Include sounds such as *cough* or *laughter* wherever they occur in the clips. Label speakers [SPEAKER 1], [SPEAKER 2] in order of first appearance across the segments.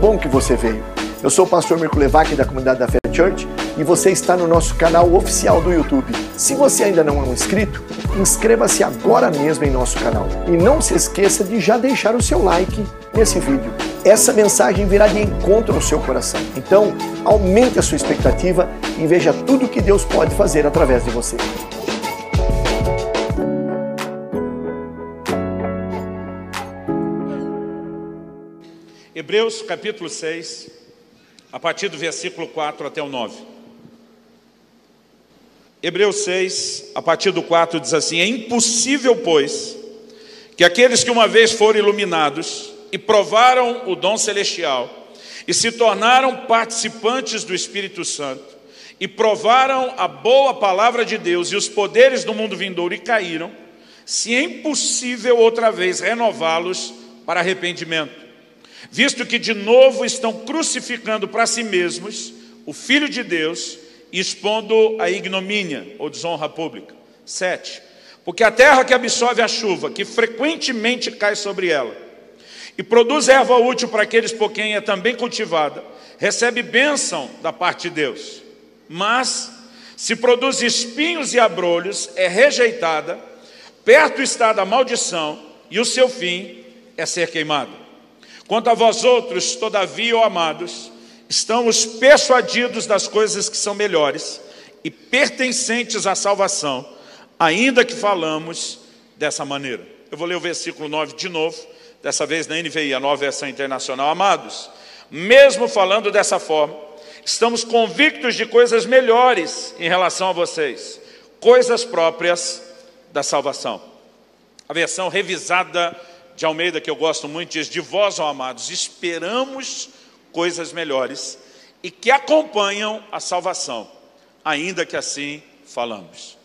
[SPEAKER 1] bom que você veio. Eu sou o pastor Mirko Levac da comunidade da Fé Church e você está no nosso canal oficial do YouTube. Se você ainda não é um inscrito, inscreva-se agora mesmo em nosso canal. E não se esqueça de já deixar o seu like nesse vídeo. Essa mensagem virá de encontro no seu coração. Então, aumente a sua expectativa e veja tudo que Deus pode fazer através de você.
[SPEAKER 2] Hebreus capítulo 6, a partir do versículo 4 até o 9. Hebreus 6, a partir do 4, diz assim: É impossível, pois, que aqueles que uma vez foram iluminados e provaram o dom celestial e se tornaram participantes do Espírito Santo e provaram a boa palavra de Deus e os poderes do mundo vindouro e caíram, se é impossível outra vez renová-los para arrependimento visto que de novo estão crucificando para si mesmos o Filho de Deus expondo a ignomínia ou desonra pública. 7. Porque a terra que absorve a chuva, que frequentemente cai sobre ela, e produz erva útil para aqueles por quem é também cultivada, recebe bênção da parte de Deus. Mas, se produz espinhos e abrolhos, é rejeitada, perto está da maldição, e o seu fim é ser queimado. Quanto a vós outros, todavia, ó amados, estamos persuadidos das coisas que são melhores e pertencentes à salvação, ainda que falamos dessa maneira. Eu vou ler o versículo 9 de novo, dessa vez na NVI, a nova versão internacional. Amados, mesmo falando dessa forma, estamos convictos de coisas melhores em relação a vocês, coisas próprias da salvação. A versão revisada de Almeida, que eu gosto muito, diz: De vós, ó amados, esperamos coisas melhores e que acompanham a salvação, ainda que assim falamos.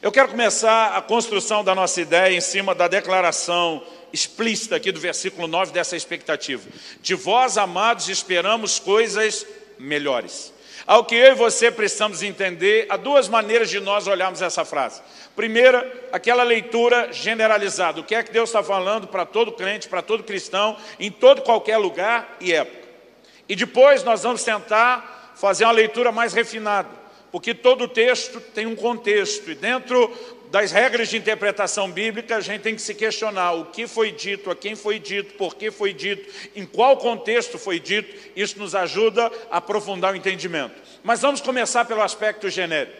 [SPEAKER 2] Eu quero começar a construção da nossa ideia em cima da declaração explícita aqui do versículo 9 dessa expectativa. De vós, amados, esperamos coisas melhores. Ao que eu e você precisamos entender, há duas maneiras de nós olharmos essa frase. Primeira, aquela leitura generalizada. O que é que Deus está falando para todo crente, para todo cristão, em todo qualquer lugar e época. E depois nós vamos tentar fazer uma leitura mais refinada, porque todo texto tem um contexto, e dentro das regras de interpretação bíblica, a gente tem que se questionar o que foi dito, a quem foi dito, por que foi dito, em qual contexto foi dito, isso nos ajuda a aprofundar o entendimento. Mas vamos começar pelo aspecto genérico.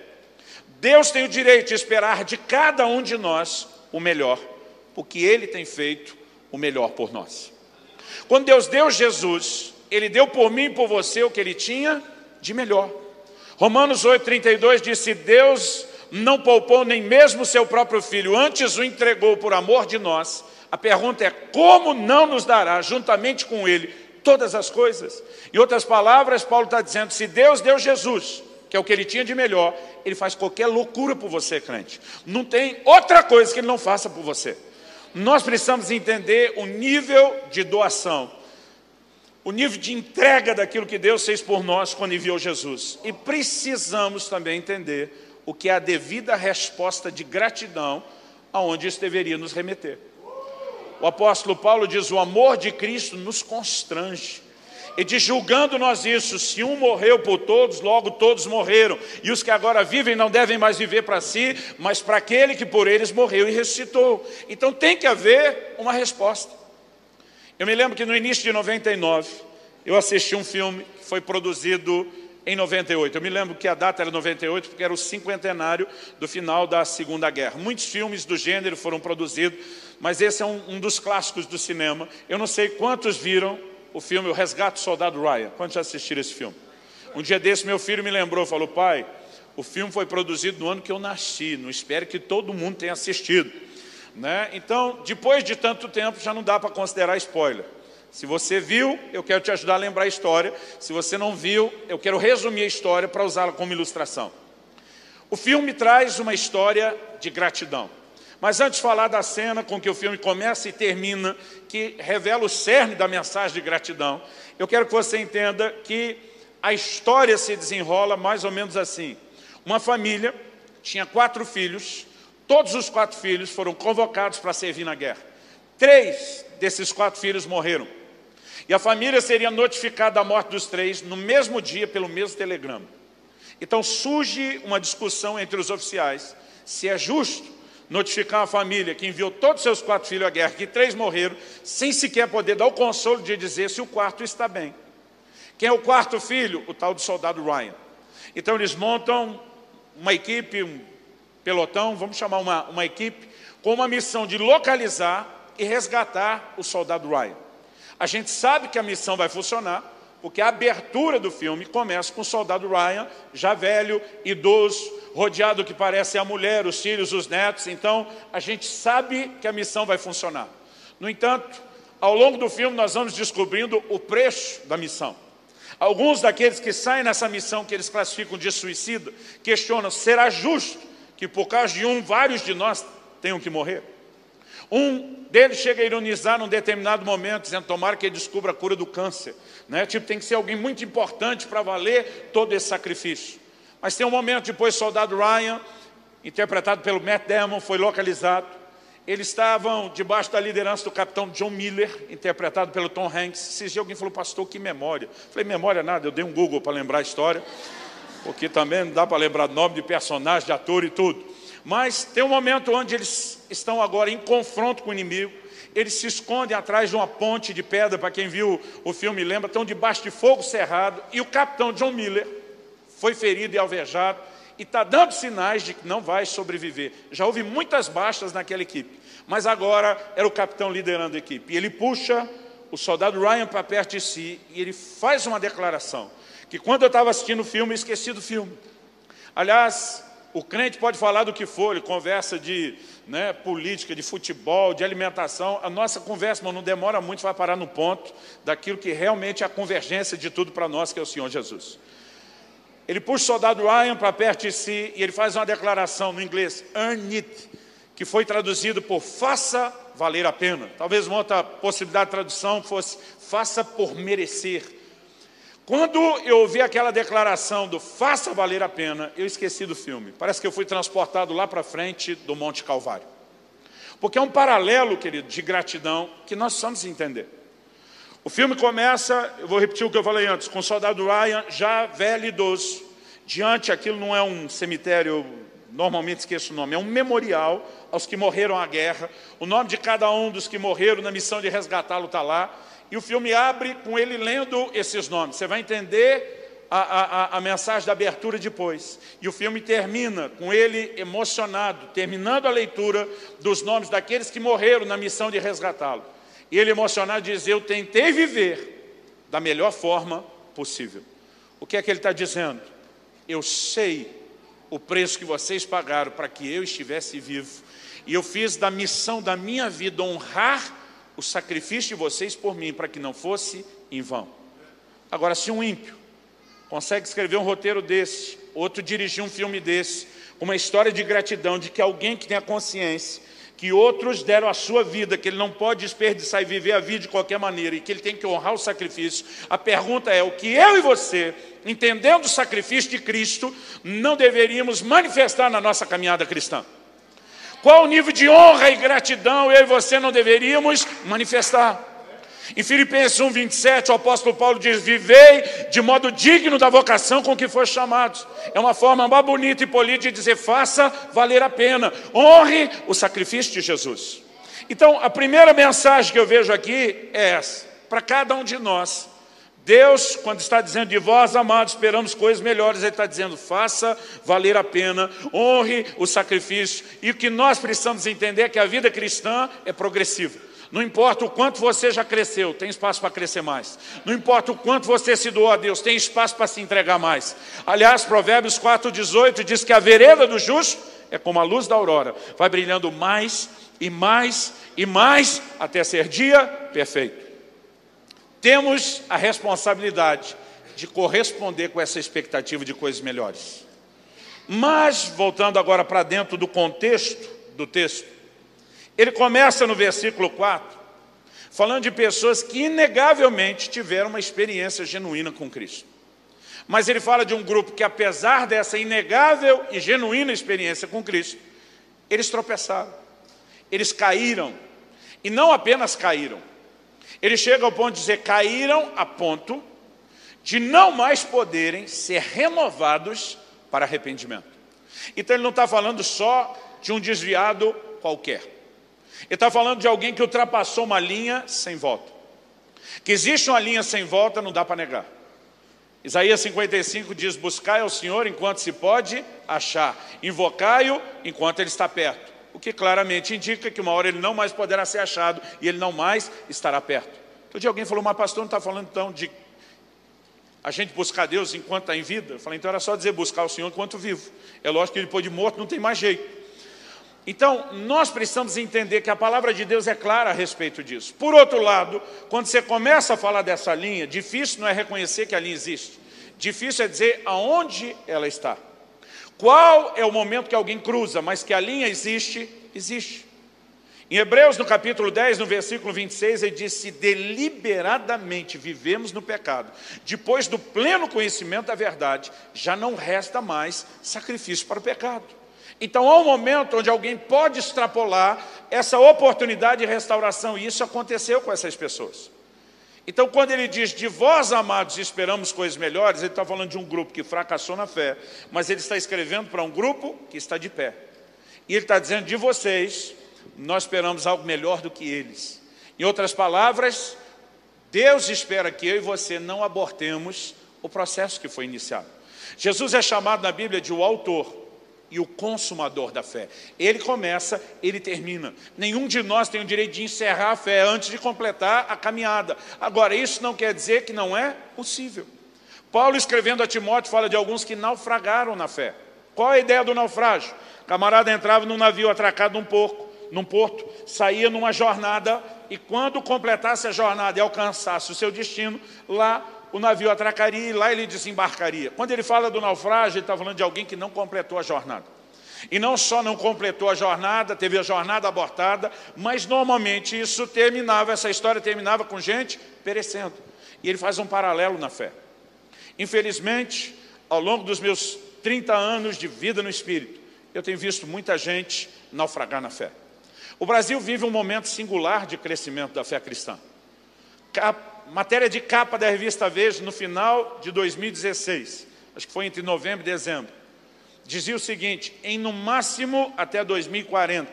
[SPEAKER 2] Deus tem o direito de esperar de cada um de nós o melhor, porque Ele tem feito o melhor por nós. Quando Deus deu Jesus, Ele deu por mim e por você o que Ele tinha de melhor. Romanos 8,32 diz: Se Deus não poupou nem mesmo seu próprio filho, antes o entregou por amor de nós, a pergunta é: como não nos dará, juntamente com Ele, todas as coisas? Em outras palavras, Paulo está dizendo: se Deus deu Jesus, que é o que ele tinha de melhor, ele faz qualquer loucura por você, crente. Não tem outra coisa que ele não faça por você. Nós precisamos entender o nível de doação, o nível de entrega daquilo que Deus fez por nós quando enviou Jesus. E precisamos também entender o que é a devida resposta de gratidão aonde isso deveria nos remeter. O apóstolo Paulo diz: o amor de Cristo nos constrange. E de julgando nós isso, se um morreu por todos, logo todos morreram. E os que agora vivem não devem mais viver para si, mas para aquele que por eles morreu e ressuscitou. Então tem que haver uma resposta. Eu me lembro que no início de 99, eu assisti um filme que foi produzido em 98. Eu me lembro que a data era 98 porque era o cinquentenário do final da Segunda Guerra. Muitos filmes do gênero foram produzidos, mas esse é um, um dos clássicos do cinema. Eu não sei quantos viram o filme O Resgate do Soldado Ryan. Quantos já assistiram esse filme? Um dia desse, meu filho me lembrou, falou, pai, o filme foi produzido no ano que eu nasci, não espero que todo mundo tenha assistido. Né? Então, depois de tanto tempo, já não dá para considerar spoiler. Se você viu, eu quero te ajudar a lembrar a história. Se você não viu, eu quero resumir a história para usá-la como ilustração. O filme traz uma história de gratidão. Mas antes de falar da cena com que o filme começa e termina, que revela o cerne da mensagem de gratidão, eu quero que você entenda que a história se desenrola mais ou menos assim. Uma família tinha quatro filhos, todos os quatro filhos foram convocados para servir na guerra. Três desses quatro filhos morreram. E a família seria notificada da morte dos três no mesmo dia pelo mesmo telegrama. Então surge uma discussão entre os oficiais se é justo notificar uma família que enviou todos os seus quatro filhos à guerra, que três morreram, sem sequer poder dar o consolo de dizer se o quarto está bem. Quem é o quarto filho? O tal do soldado Ryan. Então eles montam uma equipe, um pelotão, vamos chamar uma, uma equipe, com uma missão de localizar e resgatar o soldado Ryan. A gente sabe que a missão vai funcionar, porque a abertura do filme começa com o soldado Ryan, já velho, idoso, rodeado do que parece a mulher, os filhos, os netos. Então, a gente sabe que a missão vai funcionar. No entanto, ao longo do filme, nós vamos descobrindo o preço da missão. Alguns daqueles que saem nessa missão, que eles classificam de suicida, questionam, será justo que por causa de um, vários de nós tenham que morrer? Um deles chega a ironizar num determinado momento, dizendo, tomara que ele descubra a cura do câncer. Né? Tipo, tem que ser alguém muito importante para valer todo esse sacrifício. Mas tem um momento depois, soldado Ryan, interpretado pelo Matt Damon, foi localizado. Eles estavam debaixo da liderança do capitão John Miller, interpretado pelo Tom Hanks. Esses dias alguém falou, pastor, que memória. Eu falei, memória nada, eu dei um Google para lembrar a história, porque também não dá para lembrar nome de personagem, de ator e tudo. Mas tem um momento onde eles estão agora em confronto com o inimigo, eles se escondem atrás de uma ponte de pedra, para quem viu o filme lembra, estão debaixo de fogo cerrado, e o capitão John Miller foi ferido e alvejado, e está dando sinais de que não vai sobreviver. Já houve muitas baixas naquela equipe, mas agora era o capitão liderando a equipe. E ele puxa o soldado Ryan para perto de si, e ele faz uma declaração, que quando eu estava assistindo o filme, esqueci do filme. Aliás, o crente pode falar do que for, ele conversa de né, política, de futebol, de alimentação, a nossa conversa não demora muito, vai parar no ponto daquilo que realmente é a convergência de tudo para nós, que é o Senhor Jesus. Ele puxa o soldado Ryan para perto de si e ele faz uma declaração no inglês, earn it, que foi traduzido por faça valer a pena. Talvez uma outra possibilidade de tradução fosse faça por merecer. Quando eu ouvi aquela declaração do faça valer a pena, eu esqueci do filme. Parece que eu fui transportado lá para frente do Monte Calvário. Porque é um paralelo, querido, de gratidão que nós precisamos entender. O filme começa, eu vou repetir o que eu falei antes, com o soldado Ryan já velho e idoso. Diante, aquilo não é um cemitério, normalmente esqueço o nome, é um memorial aos que morreram na guerra. O nome de cada um dos que morreram na missão de resgatá-lo está lá. E o filme abre com ele lendo esses nomes. Você vai entender a, a, a, mensagem da abertura depois. E o filme termina com ele emocionado, terminando a leitura dos nomes daqueles que morreram na missão de resgatá-lo. E ele emocionado diz, eu tentei viver da melhor forma possível. O que é que ele está dizendo? Eu sei o preço que vocês pagaram para que eu estivesse vivo. E eu fiz da missão da minha vida honrar o sacrifício de vocês por mim, para que não fosse em vão. Agora, se um ímpio consegue escrever um roteiro desse, outro dirigir um filme desse, uma história de gratidão, de que alguém que tem a consciência, que outros deram a sua vida, que ele não pode desperdiçar e viver a vida de qualquer maneira, e que ele tem que honrar o sacrifício, a pergunta é, o que eu e você, entendendo o sacrifício de Cristo, não deveríamos manifestar na nossa caminhada cristã? Qual o nível de honra e gratidão eu e você não deveríamos manifestar? Em Filipenses 1, 27, o apóstolo Paulo diz, vivei de modo digno da vocação com que foi chamado. É uma forma mais bonita e polida de dizer, faça valer a pena, honre o sacrifício de Jesus. Então, a primeira mensagem que eu vejo aqui é essa, para cada um de nós, Deus, quando está dizendo de vós, amados, esperamos coisas melhores, Ele está dizendo, faça valer a pena, honre o sacrifício. E o que nós precisamos entender é que a vida cristã é progressiva. Não importa o quanto você já cresceu, tem espaço para crescer mais. Não importa o quanto você se doou a Deus, tem espaço para se entregar mais. Aliás, Provérbios 4,18 diz que a vereda do justo é como a luz da aurora, vai brilhando mais e mais e mais até ser dia perfeito temos a responsabilidade de corresponder com essa expectativa de coisas melhores. Mas, voltando agora para dentro do contexto do texto, ele começa no versículo 4, falando de pessoas que inegavelmente tiveram uma experiência genuína com Cristo. Mas ele fala de um grupo que, apesar dessa inegável e genuína experiência com Cristo, eles tropeçaram, eles caíram, e não apenas caíram, Ele chega ao ponto de dizer: caíram a ponto de não mais poderem ser renovados para arrependimento. Então ele não está falando só de um desviado qualquer. Ele está falando de alguém que ultrapassou uma linha sem volta. Que existe uma linha sem volta, não dá para negar. Isaías 55 diz: Buscai ao Senhor enquanto se pode achar, invocai-o enquanto ele está perto. O que claramente indica que uma hora ele não mais poderá ser achado e ele não mais estará perto. Outro dia alguém falou, mas pastor, não está falando então de a gente buscar Deus enquanto está em vida? Eu falei, então era só dizer buscar o Senhor enquanto vivo. É lógico que depois de morto não tem mais jeito. Então, nós precisamos entender que a palavra de Deus é clara a respeito disso. Por outro lado, quando você começa a falar dessa linha, difícil não é reconhecer que a linha existe. Difícil é dizer aonde ela está. Qual é o momento que alguém cruza, mas que a linha existe, existe. Em Hebreus, no capítulo 10, no versículo 26, ele diz: Se deliberadamente vivemos no pecado, depois do pleno conhecimento da verdade, já não resta mais sacrifício para o pecado. Então há um momento onde alguém pode extrapolar essa oportunidade de restauração, e isso aconteceu com essas pessoas. Então, quando ele diz de vós, amados, esperamos coisas melhores, ele está falando de um grupo que fracassou na fé, mas ele está escrevendo para um grupo que está de pé. E ele está dizendo de vocês, nós esperamos algo melhor do que eles. Em outras palavras, Deus espera que eu e você não abortemos o processo que foi iniciado. Jesus é chamado na Bíblia de o autor e o consumador da fé. Ele começa, ele termina. Nenhum de nós tem o direito de encerrar a fé antes de completar a caminhada. Agora, isso não quer dizer que não é possível. Paulo, escrevendo a Timóteo, fala de alguns que naufragaram na fé. Qual a ideia do naufrágio? O camarada entrava num navio atracado num porco, num porto, saía numa jornada e quando completasse a jornada e alcançasse o seu destino, lá o navio atracaria e lá ele desembarcaria. Quando ele fala do naufrágio, ele está falando de alguém que não completou a jornada. E não só não completou a jornada, teve a jornada abortada, mas normalmente isso terminava, essa história terminava com gente perecendo. E ele faz um paralelo na fé. Infelizmente, ao longo dos meus 30 anos de vida no Espírito, eu tenho visto muita gente naufragar na fé. O Brasil vive um momento singular de crescimento da fé cristã matéria de capa da revista Veja no final de 2016, acho que foi entre novembro e dezembro, dizia o seguinte, em no máximo até 2040,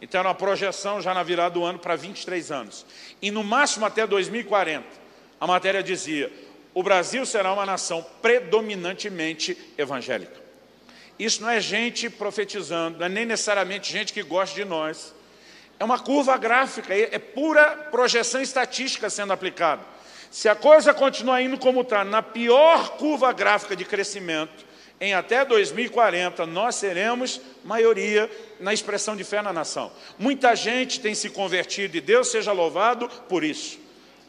[SPEAKER 2] então era uma projeção já na virada do ano para 23 anos, e no máximo até 2040, a matéria dizia, o Brasil será uma nação predominantemente evangélica. Isso não é gente profetizando, não é nem necessariamente gente que gosta de nós, é uma curva gráfica, é pura projeção estatística sendo aplicada. Se a coisa continuar indo como está, na pior curva gráfica de crescimento, em até 2040, nós seremos maioria na expressão de fé na nação. Muita gente tem se convertido e Deus seja louvado por isso.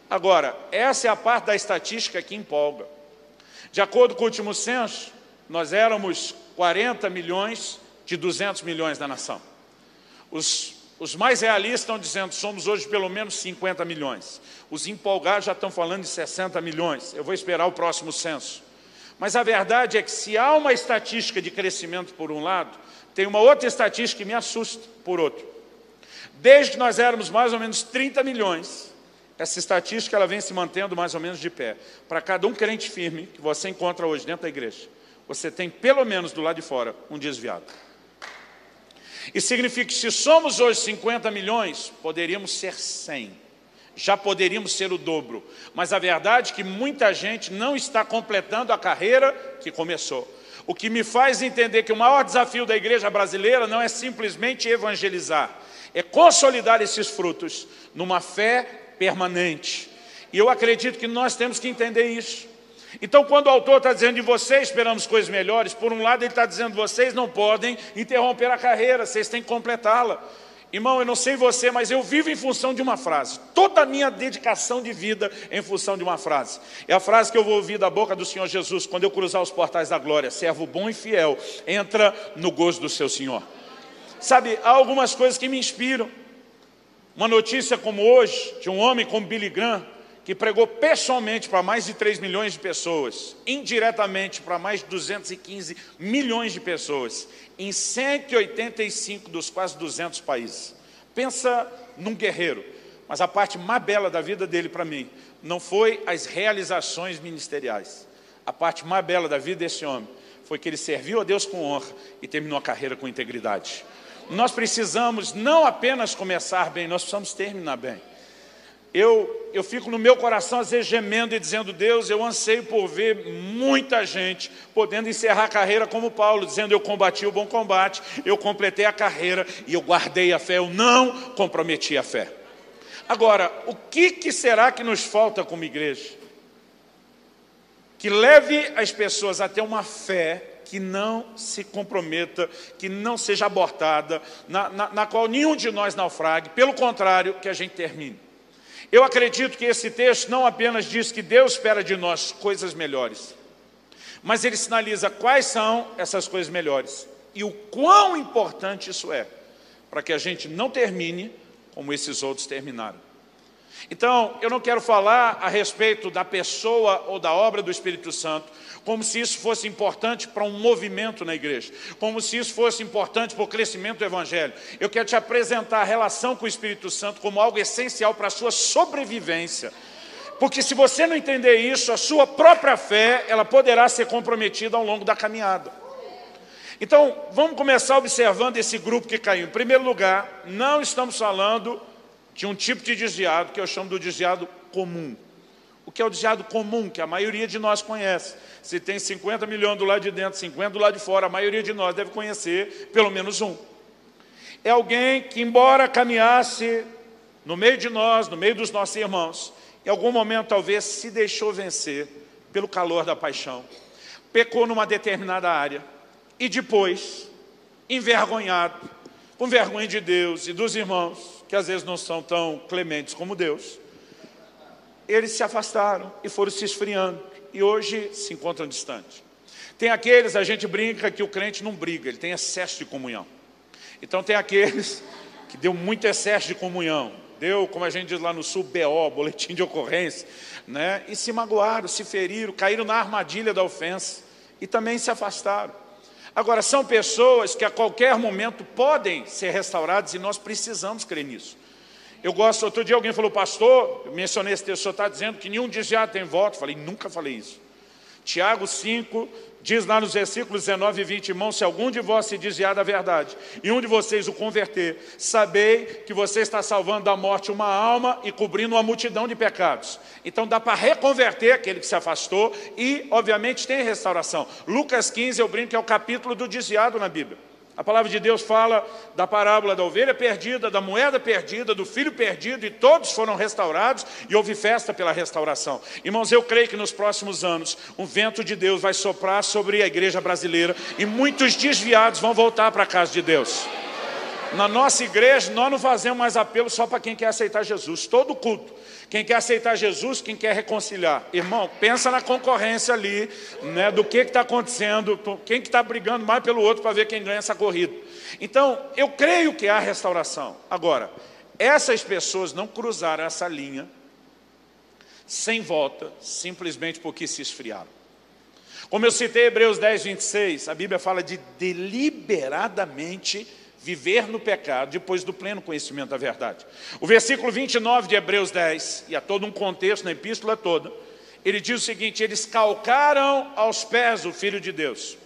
[SPEAKER 2] Agora, essa é a parte da estatística que empolga. De acordo com o último censo, nós éramos 40 milhões de 200 milhões da nação. Os os mais realistas estão dizendo somos hoje pelo menos 50 milhões. Os empolgados já estão falando de 60 milhões. Eu vou esperar o próximo censo. Mas a verdade é que se há uma estatística de crescimento por um lado, tem uma outra estatística que me assusta por outro. Desde que nós éramos mais ou menos 30 milhões, essa estatística ela vem se mantendo mais ou menos de pé. Para cada um crente firme que você encontra hoje dentro da igreja, você tem pelo menos do lado de fora um desviado. E significa que se somos hoje 50 milhões, poderíamos ser 100. Já poderíamos ser o dobro. Mas a verdade é que muita gente não está completando a carreira que começou. O que me faz entender que o maior desafio da igreja brasileira não é simplesmente evangelizar, é consolidar esses frutos numa fé permanente. E eu acredito que nós temos que entender isso. Então, quando o autor está dizendo de vocês esperamos coisas melhores, por um lado ele está dizendo vocês não podem interromper a carreira, vocês têm que completá-la. Irmão, eu não sei você, mas eu vivo em função de uma frase. Toda a minha dedicação de vida é em função de uma frase. É a frase que eu vou ouvir da boca do Senhor Jesus quando eu cruzar os portais da glória. Servo bom e fiel, entra no gozo do seu Senhor. Sabe, há algumas coisas que me inspiram. Uma notícia como hoje, de um homem como Billy Graham, que pregou pessoalmente para mais de 3 milhões de pessoas, indiretamente para mais de 215 milhões de pessoas, em 185 dos quase 200 países. Pensa num guerreiro. Mas a parte mais bela da vida dele para mim não foi as realizações ministeriais. A parte mais bela da vida desse homem foi que ele serviu a Deus com honra e terminou a carreira com integridade. Nós precisamos não apenas começar bem, nós precisamos terminar bem. Eu, eu fico no meu coração às vezes gemendo e dizendo, Deus, eu anseio por ver muita gente podendo encerrar a carreira como Paulo, dizendo, eu combati o bom combate, eu completei a carreira e eu guardei a fé, eu não comprometi a fé. Agora, o que, que será que nos falta como igreja? Que leve as pessoas a ter uma fé que não se comprometa, que não seja abortada, na, na, na qual nenhum de nós naufrague, pelo contrário, que a gente termine. Eu acredito que esse texto não apenas diz que Deus espera de nós coisas melhores, mas ele sinaliza quais são essas coisas melhores e o quão importante isso é para que a gente não termine como esses outros terminaram. Então, eu não quero falar a respeito da pessoa ou da obra do Espírito Santo, como se isso fosse importante para um movimento na igreja, como se isso fosse importante para o crescimento do Evangelho. Eu quero te apresentar a relação com o Espírito Santo como algo essencial para a sua sobrevivência. Porque se você não entender isso, a sua própria fé, ela poderá ser comprometida ao longo da caminhada. Então, vamos começar observando esse grupo que caiu. Em primeiro lugar, não estamos falando de um tipo de desviado que eu chamo do desviado comum. O que é o desviado comum, que a maioria de nós conhece. Se tem 50 milhões do lado de dentro, 50 do lado de fora, a maioria de nós deve conhecer pelo menos um. É alguém que, embora caminhasse no meio de nós, no meio dos nossos irmãos, em algum momento talvez se deixou vencer pelo calor da paixão, pecou numa determinada área e depois, envergonhado, com vergonha de Deus e dos irmãos, que às vezes não são tão clementes como Deus, eles se afastaram e foram se esfriando e hoje se encontram distantes. Tem aqueles, a gente brinca que o crente não briga, ele tem excesso de comunhão. Então tem aqueles *laughs* que deu muito excesso de comunhão, deu, como a gente diz lá no sul, BO, boletim de ocorrência, né? e se magoaram, se feriram, caíram na armadilha da ofensa e também se afastaram. Agora, são pessoas que a qualquer momento podem ser restauradas e nós precisamos crer nisso. Eu gosto, outro dia alguém falou, pastor, eu mencionei esse texto, o senhor está dizendo que nenhum desviado tem voto. Falei, nunca falei isso. Tiago 5, diz lá nos versículos 19 e 20, irmão, se algum de vós se desviar da verdade, e um de vocês o converter, sabei que você está salvando da morte uma alma e cobrindo uma multidão de pecados. Então dá para reconverter aquele que se afastou e, obviamente, tem restauração. Lucas 15, eu brinco é o capítulo do desviado na Bíblia. A palavra de Deus fala da parábola da ovelha perdida, da moeda perdida, do filho perdido, e todos foram restaurados, e houve festa pela restauração. Irmãos, eu creio que nos próximos anos, um vento de Deus vai soprar sobre a igreja brasileira, e muitos desviados vão voltar para a casa de Deus. Na nossa igreja, nós não fazemos mais apelo só para quem quer aceitar Jesus. Todo culto quem quer aceitar Jesus, quem quer reconciliar. Irmão, pensa na concorrência ali, né, do que está acontecendo, quem que está brigando mais pelo outro para ver quem ganha essa corrida. Então, eu creio que há restauração. Agora, essas pessoas não cruzaram essa linha sem volta, simplesmente porque se esfriaram. Como eu citei Hebreus 10, 26, a Bíblia fala de deliberadamente viver no pecado depois do pleno conhecimento da verdade. O versículo 29 de Hebreus 10, e há todo um contexto na epístola toda, ele diz o seguinte, eles calcaram aos pés o Filho de Deus,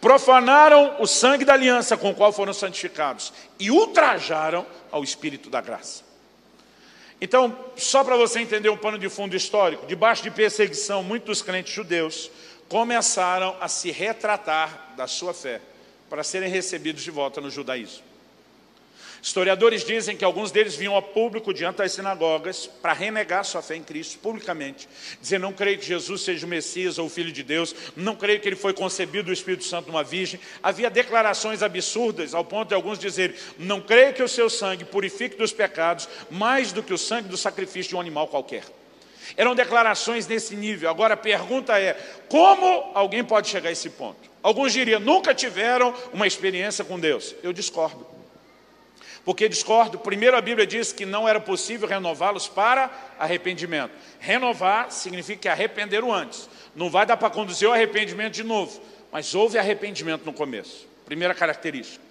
[SPEAKER 2] profanaram o sangue da aliança com o qual foram santificados e ultrajaram ao Espírito da graça. Então, só para você entender um pano de fundo histórico, debaixo de perseguição, muitos crentes judeus começaram a se retratar da sua fé para serem recebidos de volta no judaísmo. Historiadores dizem que alguns deles vinham a público diante das sinagogas para renegar sua fé em Cristo publicamente, dizer não creio que Jesus seja o Messias ou o Filho de Deus, não creio que ele foi concebido do Espírito Santo numa virgem. Havia declarações absurdas ao ponto de alguns dizerem não creio que o seu sangue purifique dos pecados mais do que o sangue do sacrifício de um animal qualquer. Eram declarações nesse nível. Agora a pergunta é: como alguém pode chegar a esse ponto? Alguns diriam, nunca tiveram uma experiência com Deus. Eu discordo. Porque discordo, primeiro a Bíblia diz que não era possível renová-los para arrependimento. Renovar significa que arrependeram antes. Não vai dar para conduzir o arrependimento de novo. Mas houve arrependimento no começo. Primeira característica.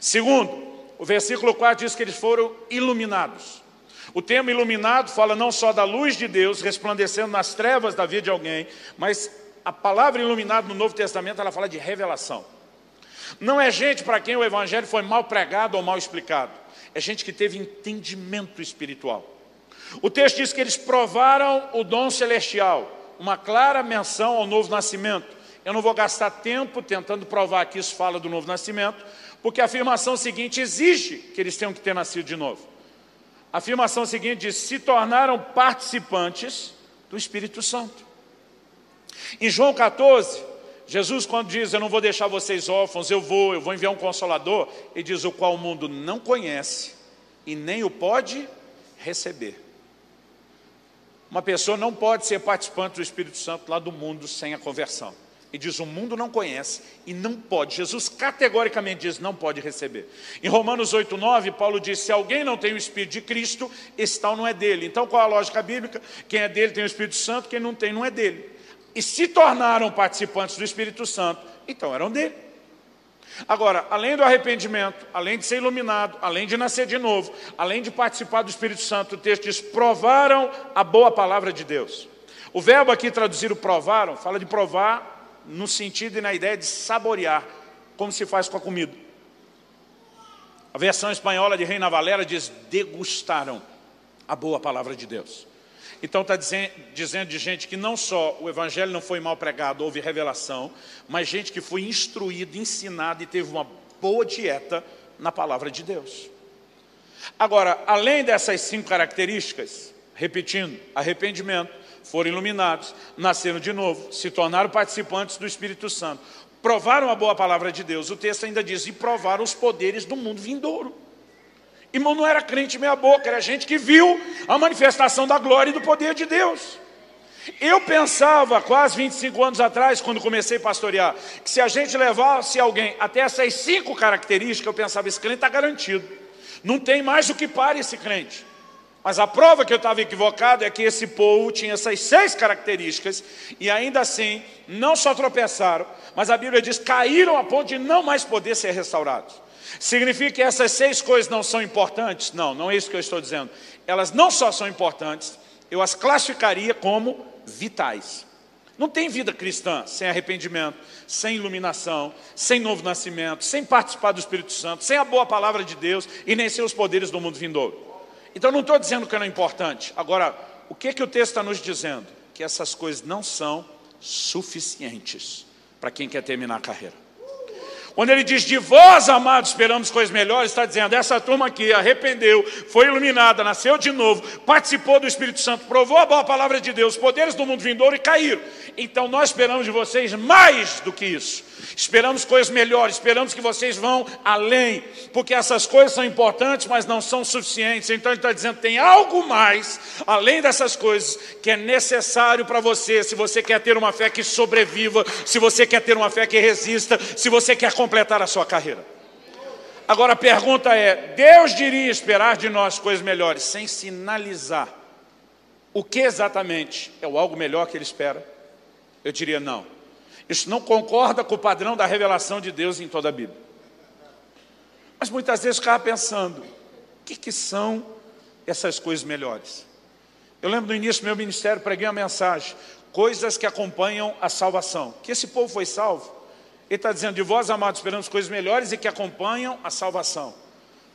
[SPEAKER 2] Segundo, o versículo 4 diz que eles foram iluminados. O termo iluminado fala não só da luz de Deus resplandecendo nas trevas da vida de alguém, mas a palavra iluminado no Novo Testamento ela fala de revelação. Não é gente para quem o evangelho foi mal pregado ou mal explicado. É gente que teve entendimento espiritual. O texto diz que eles provaram o dom celestial, uma clara menção ao novo nascimento. Eu não vou gastar tempo tentando provar que isso fala do novo nascimento, porque a afirmação seguinte exige que eles tenham que ter nascido de novo. A afirmação seguinte diz: se tornaram participantes do Espírito Santo. Em João 14, Jesus, quando diz: Eu não vou deixar vocês órfãos, eu vou, eu vou enviar um consolador, ele diz: O qual o mundo não conhece e nem o pode receber. Uma pessoa não pode ser participante do Espírito Santo lá do mundo sem a conversão. E diz: o mundo não conhece e não pode. Jesus categoricamente diz: não pode receber. Em Romanos 8, 9, Paulo diz: se alguém não tem o Espírito de Cristo, esse tal não é dele. Então qual a lógica bíblica? Quem é dele tem o Espírito Santo, quem não tem, não é dele. E se tornaram participantes do Espírito Santo, então eram dele. Agora, além do arrependimento, além de ser iluminado, além de nascer de novo, além de participar do Espírito Santo, o texto diz: provaram a boa palavra de Deus. O verbo aqui traduzido provaram, fala de provar no sentido e na ideia de saborear, como se faz com a comida. A versão espanhola de Reina Valera diz: degustaram a boa palavra de Deus. Então está dizendo de gente que não só o evangelho não foi mal pregado, houve revelação, mas gente que foi instruído, ensinado e teve uma boa dieta na palavra de Deus. Agora, além dessas cinco características, repetindo, arrependimento, foram iluminados, nasceram de novo, se tornaram participantes do Espírito Santo, provaram a boa palavra de Deus. O texto ainda diz: e provaram os poderes do mundo vindouro. Irmão, não era crente meia boca, era gente que viu a manifestação da glória e do poder de Deus. Eu pensava, quase 25 anos atrás, quando comecei a pastorear, que se a gente levasse alguém até essas cinco características, eu pensava, esse crente está garantido. Não tem mais o que pare esse crente. Mas a prova que eu estava equivocado é que esse povo tinha essas seis características e ainda assim não só tropeçaram, mas a Bíblia diz caíram a ponto de não mais poder ser restaurados. Significa que essas seis coisas não são importantes? Não, não é isso que eu estou dizendo. Elas não só são importantes, eu as classificaria como vitais. Não tem vida cristã sem arrependimento, sem iluminação, sem novo nascimento, sem participar do Espírito Santo, sem a boa palavra de Deus e nem sem os poderes do mundo vindouro. Então não estou dizendo que não é importante. Agora, o que, que o texto está nos dizendo? Que essas coisas não são suficientes para quem quer terminar a carreira. Quando ele diz de vós, amados, esperamos coisas melhores, está dizendo, essa turma aqui arrependeu, foi iluminada, nasceu de novo, participou do Espírito Santo, provou a boa palavra de Deus, poderes do mundo vindouro e caíram. Então nós esperamos de vocês mais do que isso. Esperamos coisas melhores, esperamos que vocês vão além, porque essas coisas são importantes, mas não são suficientes. Então ele está dizendo, tem algo mais, além dessas coisas, que é necessário para você, se você quer ter uma fé que sobreviva, se você quer ter uma fé que resista, se você quer completar a sua carreira. Agora a pergunta é: Deus diria esperar de nós coisas melhores, sem sinalizar o que exatamente é o algo melhor que Ele espera? Eu diria não. Isso não concorda com o padrão da revelação de Deus em toda a Bíblia. Mas muitas vezes ficava pensando: o que, que são essas coisas melhores? Eu lembro no início do meu ministério, preguei uma mensagem: coisas que acompanham a salvação. Que esse povo foi salvo ele está dizendo, de vós, amados, esperamos coisas melhores e que acompanham a salvação.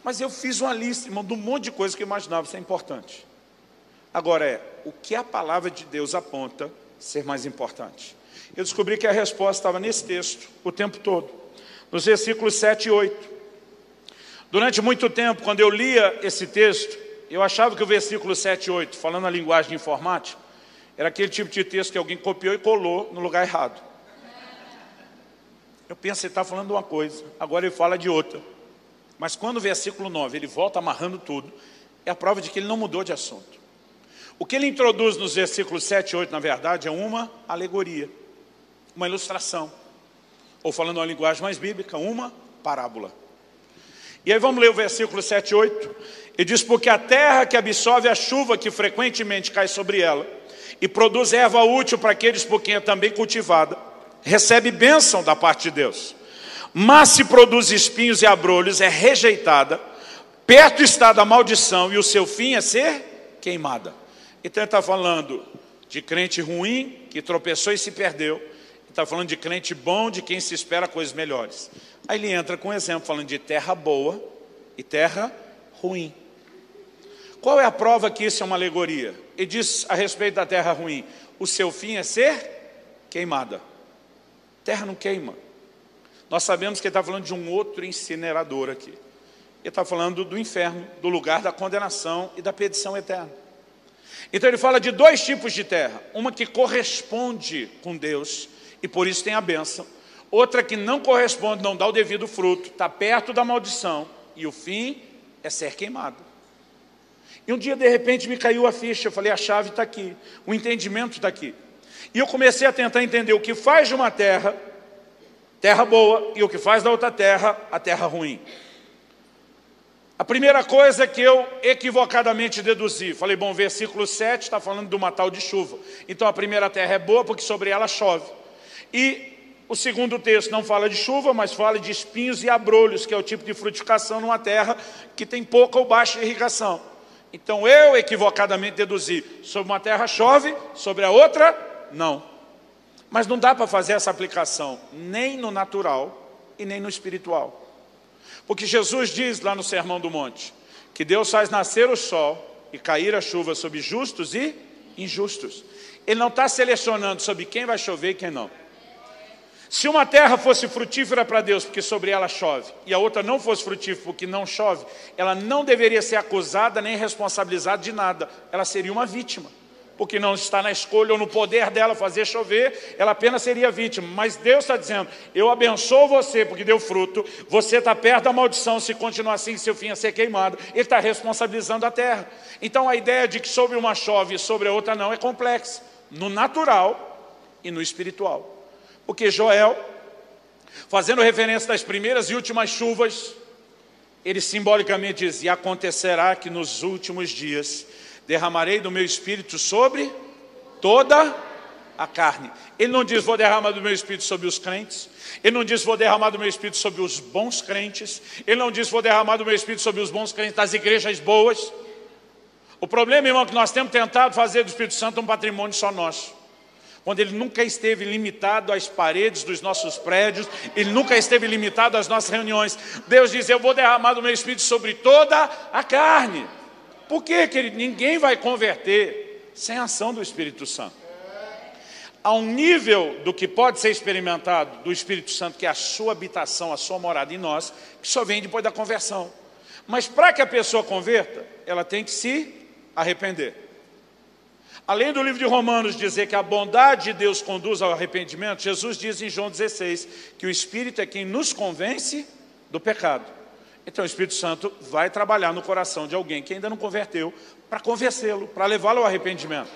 [SPEAKER 2] Mas eu fiz uma lista, irmão, de um monte de coisas que eu imaginava ser importante. Agora é, o que a palavra de Deus aponta ser mais importante? Eu descobri que a resposta estava nesse texto o tempo todo, nos versículos 7 e 8. Durante muito tempo, quando eu lia esse texto, eu achava que o versículo 7 e 8, falando a linguagem informática, era aquele tipo de texto que alguém copiou e colou no lugar errado. Eu penso, ele está falando uma coisa, agora ele fala de outra. Mas quando o versículo 9 ele volta amarrando tudo, é a prova de que ele não mudou de assunto. O que ele introduz nos versículos 7 e 8, na verdade, é uma alegoria, uma ilustração. Ou falando uma linguagem mais bíblica, uma parábola. E aí vamos ler o versículo 7 e 8. Ele diz, porque a terra que absorve a chuva que frequentemente cai sobre ela, e produz erva útil para aqueles por quem é também cultivada, recebe bênção da parte de Deus. Mas se produz espinhos e abrolhos, é rejeitada, Perto está da maldição e o seu fim é ser queimada. Então ele está falando de crente ruim que tropeçou e se perdeu. Está falando de crente bom, de quem se espera coisas melhores. Aí ele entra com um exemplo falando de terra boa e terra ruim. Qual é a prova que isso é uma alegoria? Ele diz a respeito da terra ruim: o seu fim é ser queimada. Terra não queima. Nós sabemos que ele está falando de um outro incinerador aqui. Ele está falando do inferno, do lugar da condenação e da perdição eterna. Então ele fala de dois tipos de terra: uma que corresponde com Deus e por isso tem a bênção, outra que não corresponde, não dá o devido fruto, está perto da maldição e o fim é ser queimado. E um dia, de repente, me caiu a ficha, eu falei: a chave está aqui, o entendimento está aqui. E eu comecei a tentar entender o que faz de uma terra, terra boa, e o que faz da outra terra, a terra ruim. A primeira coisa que eu equivocadamente deduzi, falei, bom, versículo 7 está falando de uma tal de chuva. Então a primeira terra é boa porque sobre ela chove. E o segundo texto não fala de chuva, mas fala de espinhos e abrolhos, que é o tipo de frutificação numa terra que tem pouca ou baixa irrigação. Então eu equivocadamente deduzi, sobre uma terra chove, sobre a outra, não. Mas não dá para fazer essa aplicação nem no natural e nem no espiritual. Porque Jesus diz lá no Sermão do Monte que Deus faz nascer o sol e cair a chuva sobre justos e injustos. Ele não está selecionando sobre quem vai chover e quem não. Se uma terra fosse frutífera para Deus porque sobre ela chove, e a outra não fosse frutífera porque não chove, ela não deveria ser acusada nem responsabilizada de nada, ela seria uma vítima porque não está na escolha ou no poder dela fazer chover, ela apenas seria vítima. Mas Deus está dizendo: Eu abençoo você porque deu fruto, você está perto da maldição, se continuar assim, seu fim é ser queimado. Ele está responsabilizando a terra. Então a ideia de que sobre uma chove e sobre a outra não é complexa, no natural e no espiritual. Porque Joel, fazendo referência das primeiras e últimas chuvas, ele simbolicamente diz: E acontecerá que nos últimos dias derramarei do meu espírito sobre toda a carne. Ele não diz, vou derramar do meu espírito sobre os crentes. Ele não diz, vou derramar do meu espírito sobre os bons crentes. Ele não diz, vou derramar do meu espírito sobre os bons crentes das igrejas boas. O problema, irmão, é que nós temos tentado fazer do Espírito Santo um patrimônio só nosso. Quando ele nunca esteve limitado às paredes dos nossos prédios, ele nunca esteve limitado às nossas reuniões. Deus diz: Eu vou derramar do meu espírito sobre toda a carne. Por quê, querido? Ninguém vai converter sem a ação do Espírito Santo. Há um nível do que pode ser experimentado do Espírito Santo, que é a sua habitação, a sua morada em nós, que só vem depois da conversão. Mas para que a pessoa converta, ela tem que se arrepender. Além do livro de Romanos dizer que a bondade de Deus conduz ao arrependimento, Jesus diz em João 16 que o Espírito é quem nos convence do pecado. Então o Espírito Santo vai trabalhar no coração de alguém que ainda não converteu, para convencê-lo, para levá-lo ao arrependimento.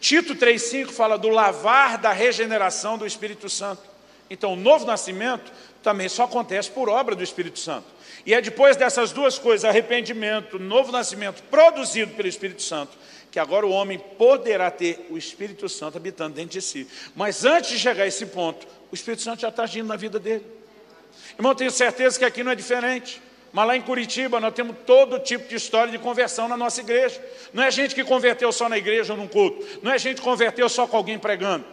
[SPEAKER 2] Tito 3,5 fala do lavar da regeneração do Espírito Santo. Então o novo nascimento também só acontece por obra do Espírito Santo. E é depois dessas duas coisas, arrependimento, novo nascimento produzido pelo Espírito Santo, que agora o homem poderá ter o Espírito Santo habitando dentro de si. Mas antes de chegar a esse ponto, o Espírito Santo já está agindo na vida dele. Irmão, tenho certeza que aqui não é diferente. Mas lá em Curitiba nós temos todo tipo de história de conversão na nossa igreja. Não é gente que converteu só na igreja ou num culto. Não é gente que converteu só com alguém pregando.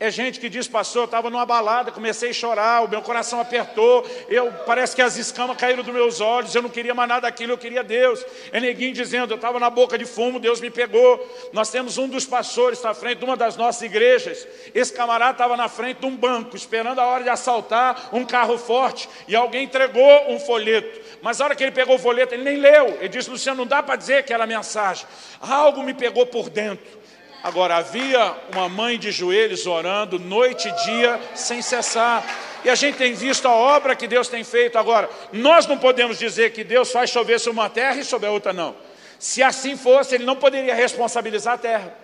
[SPEAKER 2] É gente que diz, pastor, eu estava numa balada, comecei a chorar, o meu coração apertou, eu parece que as escamas caíram dos meus olhos, eu não queria mais nada daquilo, eu queria Deus. É neguinho dizendo, eu estava na boca de fumo, Deus me pegou. Nós temos um dos pastores na frente de uma das nossas igrejas. Esse camarada estava na frente de um banco, esperando a hora de assaltar um carro forte, e alguém entregou um folheto. Mas a hora que ele pegou o folheto, ele nem leu. Ele disse, Luciano, não dá para dizer que era mensagem. Algo me pegou por dentro. Agora, havia uma mãe de joelhos orando noite e dia sem cessar. E a gente tem visto a obra que Deus tem feito. Agora, nós não podemos dizer que Deus faz chover sobre uma terra e sobre a outra, não. Se assim fosse, Ele não poderia responsabilizar a terra.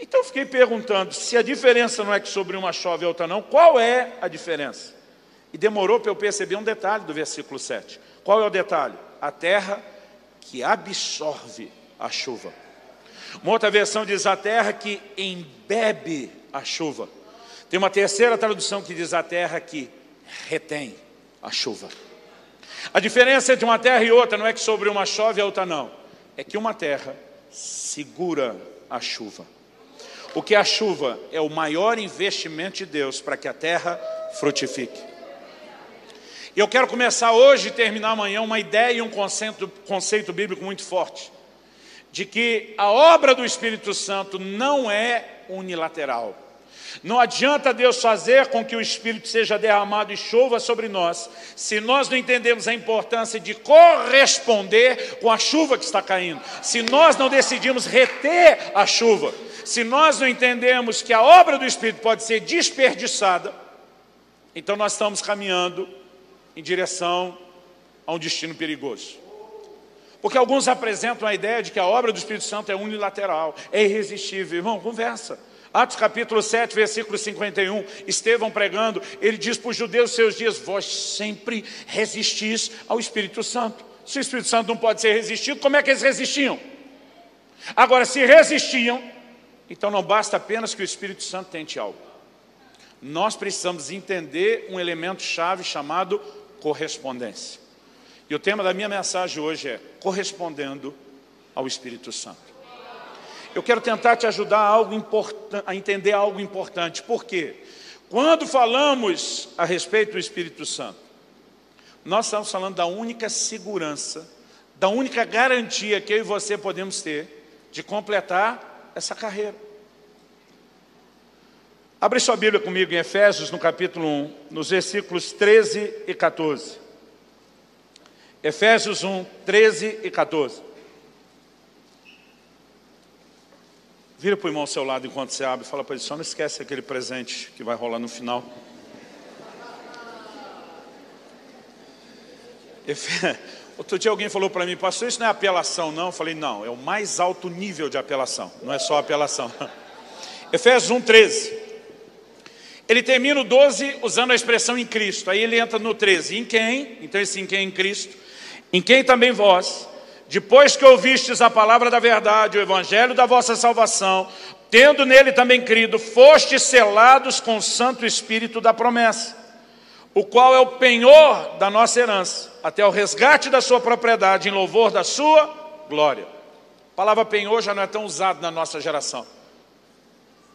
[SPEAKER 2] Então fiquei perguntando, se a diferença não é que sobre uma chove e outra não, qual é a diferença? E demorou para eu perceber um detalhe do versículo 7. Qual é o detalhe? A terra que absorve a chuva. Uma outra versão diz a terra que embebe a chuva. Tem uma terceira tradução que diz a terra que retém a chuva. A diferença entre uma terra e outra não é que sobre uma chove e a outra não. É que uma terra segura a chuva. O que é a chuva é o maior investimento de Deus para que a terra frutifique. E eu quero começar hoje e terminar amanhã uma ideia e um conceito, conceito bíblico muito forte. De que a obra do Espírito Santo não é unilateral. Não adianta Deus fazer com que o Espírito seja derramado e chova sobre nós, se nós não entendemos a importância de corresponder com a chuva que está caindo, se nós não decidimos reter a chuva, se nós não entendemos que a obra do Espírito pode ser desperdiçada, então nós estamos caminhando em direção a um destino perigoso. Porque alguns apresentam a ideia de que a obra do Espírito Santo é unilateral, é irresistível. Irmão, conversa. Atos capítulo 7, versículo 51, Estevão pregando, ele diz para os judeus seus dias, vós sempre resistis ao Espírito Santo. Se o Espírito Santo não pode ser resistido, como é que eles resistiam? Agora, se resistiam, então não basta apenas que o Espírito Santo tente algo. Nós precisamos entender um elemento chave chamado correspondência. E o tema da minha mensagem hoje é correspondendo ao Espírito Santo. Eu quero tentar te ajudar a, algo a entender algo importante. Por quê? Quando falamos a respeito do Espírito Santo, nós estamos falando da única segurança, da única garantia que eu e você podemos ter de completar essa carreira. Abre sua Bíblia comigo em Efésios, no capítulo 1, nos versículos 13 e 14. Efésios 1, 13 e 14. Vira para o irmão ao seu lado enquanto você abre fala para ele, só não esquece aquele presente que vai rolar no final. *laughs* Outro dia alguém falou para mim, pastor, isso não é apelação não? Eu falei, não, é o mais alto nível de apelação, não é só apelação. *laughs* Efésios 1,13. Ele termina o 12 usando a expressão em Cristo, aí ele entra no 13, em quem? Então esse em quem em Cristo, em quem também vós, depois que ouvistes a palavra da verdade, o evangelho da vossa salvação, tendo nele também crido, fostes selados com o Santo Espírito da promessa, o qual é o penhor da nossa herança, até o resgate da sua propriedade, em louvor da sua glória. A palavra penhor já não é tão usada na nossa geração.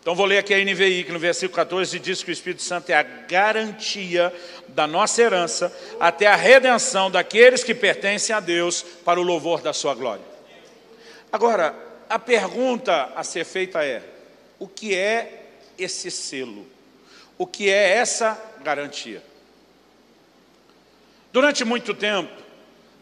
[SPEAKER 2] Então vou ler aqui a NVI, que no versículo 14 diz que o Espírito Santo é a garantia da nossa herança até a redenção daqueles que pertencem a Deus para o louvor da sua glória. Agora, a pergunta a ser feita é, o que é esse selo? O que é essa garantia? Durante muito tempo,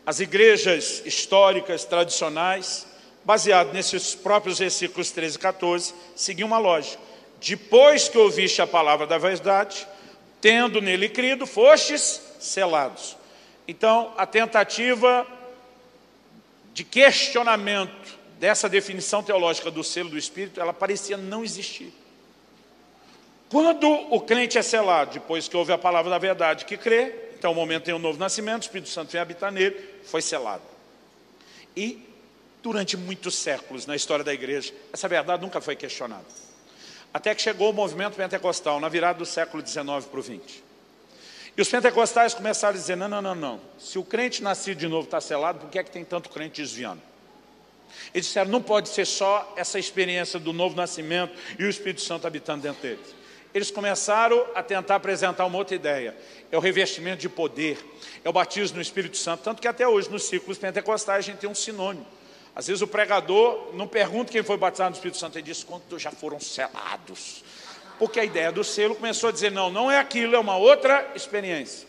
[SPEAKER 2] as igrejas históricas, tradicionais, baseado nesses próprios versículos 13 e 14, seguia uma lógica. Depois que ouviste a palavra da verdade, tendo nele crido, fostes selados. Então, a tentativa de questionamento dessa definição teológica do selo do Espírito, ela parecia não existir. Quando o crente é selado, depois que ouve a palavra da verdade que crê, então o momento tem um novo nascimento, o Espírito Santo vem habitar nele, foi selado. E durante muitos séculos na história da igreja. Essa verdade nunca foi questionada. Até que chegou o movimento pentecostal, na virada do século XIX para o XX. E os pentecostais começaram a dizer, não, não, não, não. Se o crente nascido de novo está selado, por que é que tem tanto crente desviando? Eles disseram, não pode ser só essa experiência do novo nascimento e o Espírito Santo habitando dentro deles. Eles começaram a tentar apresentar uma outra ideia. É o revestimento de poder, é o batismo no Espírito Santo. Tanto que até hoje, nos círculos pentecostais, a gente tem um sinônimo. Às vezes o pregador não pergunta quem foi batizado no Espírito Santo, ele diz quantos já foram selados. Porque a ideia do selo começou a dizer, não, não é aquilo, é uma outra experiência.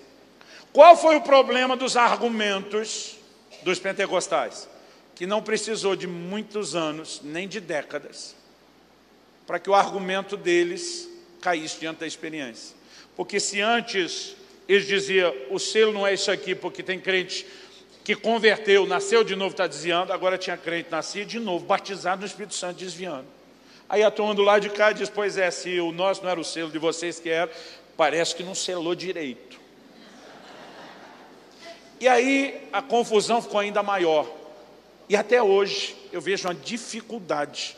[SPEAKER 2] Qual foi o problema dos argumentos dos pentecostais? Que não precisou de muitos anos, nem de décadas, para que o argumento deles caísse diante da experiência. Porque se antes eles diziam, o selo não é isso aqui, porque tem crente que converteu, nasceu de novo, está desviando, agora tinha crente, nascia de novo, batizado no Espírito Santo, desviando. Aí a turma do lado de cá diz, pois é, se o nosso não era o selo de vocês que era, parece que não selou direito. E aí a confusão ficou ainda maior. E até hoje eu vejo uma dificuldade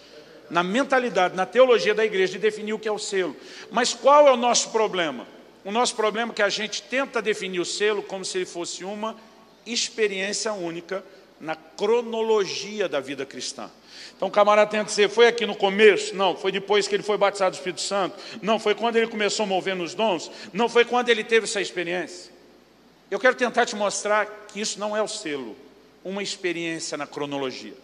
[SPEAKER 2] na mentalidade, na teologia da igreja de definir o que é o selo. Mas qual é o nosso problema? O nosso problema é que a gente tenta definir o selo como se ele fosse uma experiência única na cronologia da vida cristã. Então o camarada tenta dizer, foi aqui no começo? Não, foi depois que ele foi batizado do Espírito Santo. Não, foi quando ele começou a mover nos dons. Não, foi quando ele teve essa experiência. Eu quero tentar te mostrar que isso não é o selo, uma experiência na cronologia.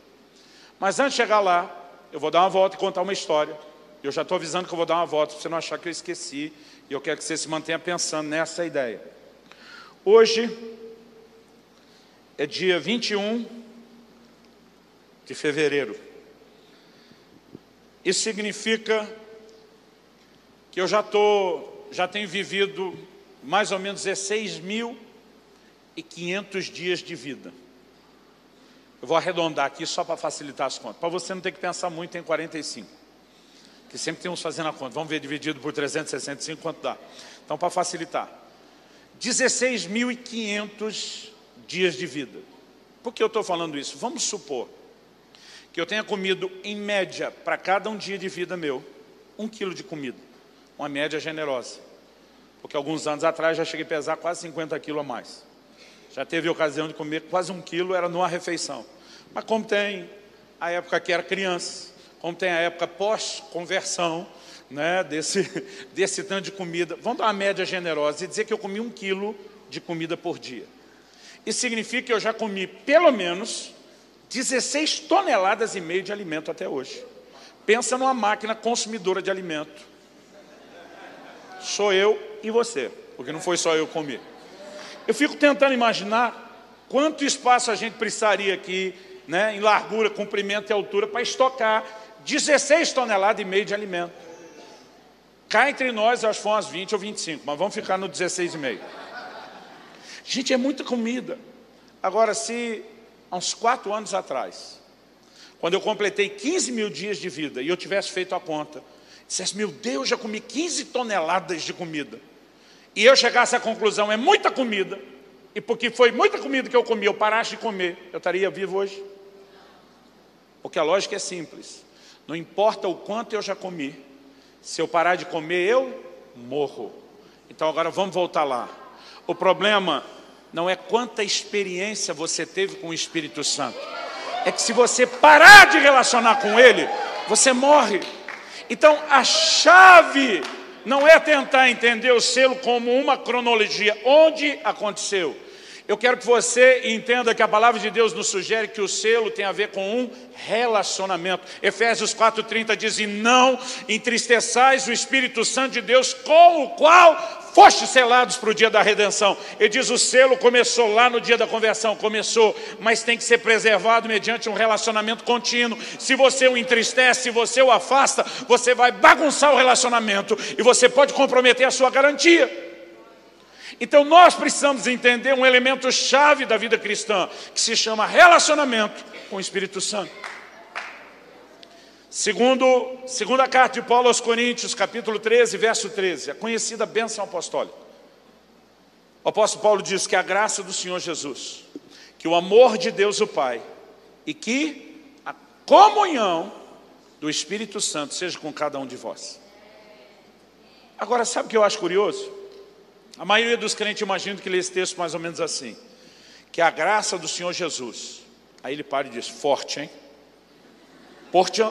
[SPEAKER 2] Mas antes de chegar lá, eu vou dar uma volta e contar uma história. Eu já estou avisando que eu vou dar uma volta, para você não achar que eu esqueci. E eu quero que você se mantenha pensando nessa ideia. Hoje é dia 21 de fevereiro. Isso significa que eu já, tô, já tenho vivido mais ou menos 16.500 dias de vida. Eu vou arredondar aqui só para facilitar as contas. Para você não ter que pensar muito em 45. Que sempre tem uns fazendo a conta. Vamos ver dividido por 365 quanto dá. Então, para facilitar. 16.500 dias de vida. Por que eu estou falando isso? Vamos supor que eu tenha comido, em média, para cada um dia de vida meu, um quilo de comida. Uma média generosa. Porque alguns anos atrás já cheguei a pesar quase 50 quilos a mais. Já teve ocasião de comer quase um quilo, era numa refeição. Mas como tem a época que era criança, como tem a época pós-conversão, né, desse, *laughs* desse tanto de comida, vamos dar uma média generosa e dizer que eu comi um quilo de comida por dia. Isso significa que eu já comi pelo menos 16 toneladas e meio de alimento até hoje. Pensa numa máquina consumidora de alimento. Sou eu e você, porque não foi só eu comer. Eu fico tentando imaginar quanto espaço a gente precisaria aqui, né, em largura, comprimento e altura, para estocar 16 toneladas e meio de alimento. Cá entre nós, acho que foram umas 20 ou 25, mas vamos ficar no 16,5. Gente, é muita comida. Agora, se há uns quatro anos atrás, quando eu completei 15 mil dias de vida e eu tivesse feito a conta, dissesse, meu Deus, já comi 15 toneladas de comida, e eu chegasse à conclusão, é muita comida, e porque foi muita comida que eu comi, eu parasse de comer, eu estaria vivo hoje? Porque a lógica é simples, não importa o quanto eu já comi, se eu parar de comer, eu morro. Então agora vamos voltar lá. O problema não é quanta experiência você teve com o Espírito Santo. É que se você parar de relacionar com Ele, você morre. Então a chave não é tentar entender o selo como uma cronologia, onde aconteceu. Eu quero que você entenda que a palavra de Deus nos sugere que o selo tem a ver com um relacionamento. Efésios 4,30 diz, e não entristeçais o Espírito Santo de Deus, com o qual foste selados para o dia da redenção. Ele diz: o selo começou lá no dia da conversão, começou, mas tem que ser preservado mediante um relacionamento contínuo. Se você o entristece, se você o afasta, você vai bagunçar o relacionamento e você pode comprometer a sua garantia. Então nós precisamos entender um elemento chave da vida cristã, que se chama relacionamento com o Espírito Santo. Segundo, segunda carta de Paulo aos Coríntios, capítulo 13, verso 13, a conhecida bênção apostólica. O apóstolo Paulo diz que a graça do Senhor Jesus, que o amor de Deus o Pai e que a comunhão do Espírito Santo seja com cada um de vós. Agora, sabe o que eu acho curioso? A maioria dos crentes imagina que lê esse texto mais ou menos assim, que a graça do Senhor Jesus, aí ele para e diz, forte, hein?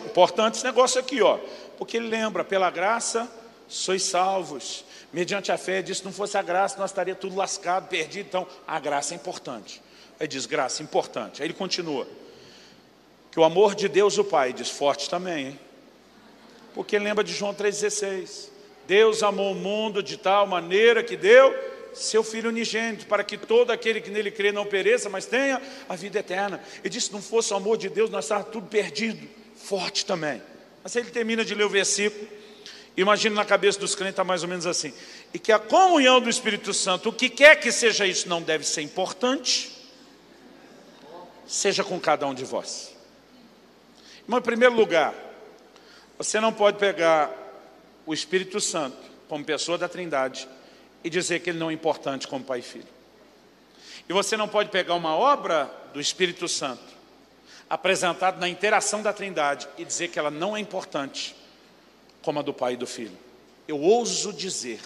[SPEAKER 2] Importante esse negócio aqui, ó. Porque ele lembra, pela graça sois salvos. Mediante a fé, diz, se não fosse a graça, nós estaria tudo lascado, perdido. Então, a graça é importante. Aí diz, graça, importante. Aí ele continua. Que o amor de Deus, o Pai, diz, forte também, hein? Porque ele lembra de João 3,16. Deus amou o mundo de tal maneira que deu seu Filho unigênito, para que todo aquele que nele crê não pereça, mas tenha a vida eterna. Ele disse, se não fosse o amor de Deus, nós estávamos tudo perdido forte também. Mas ele termina de ler o versículo, imagina na cabeça dos crentes, está mais ou menos assim, e que a comunhão do Espírito Santo, o que quer que seja isso, não deve ser importante, seja com cada um de vós. Mas, em primeiro lugar, você não pode pegar o Espírito Santo como pessoa da Trindade e dizer que ele não é importante como Pai e Filho. E você não pode pegar uma obra do Espírito Santo apresentado na interação da Trindade e dizer que ela não é importante como a do Pai e do Filho. Eu ouso dizer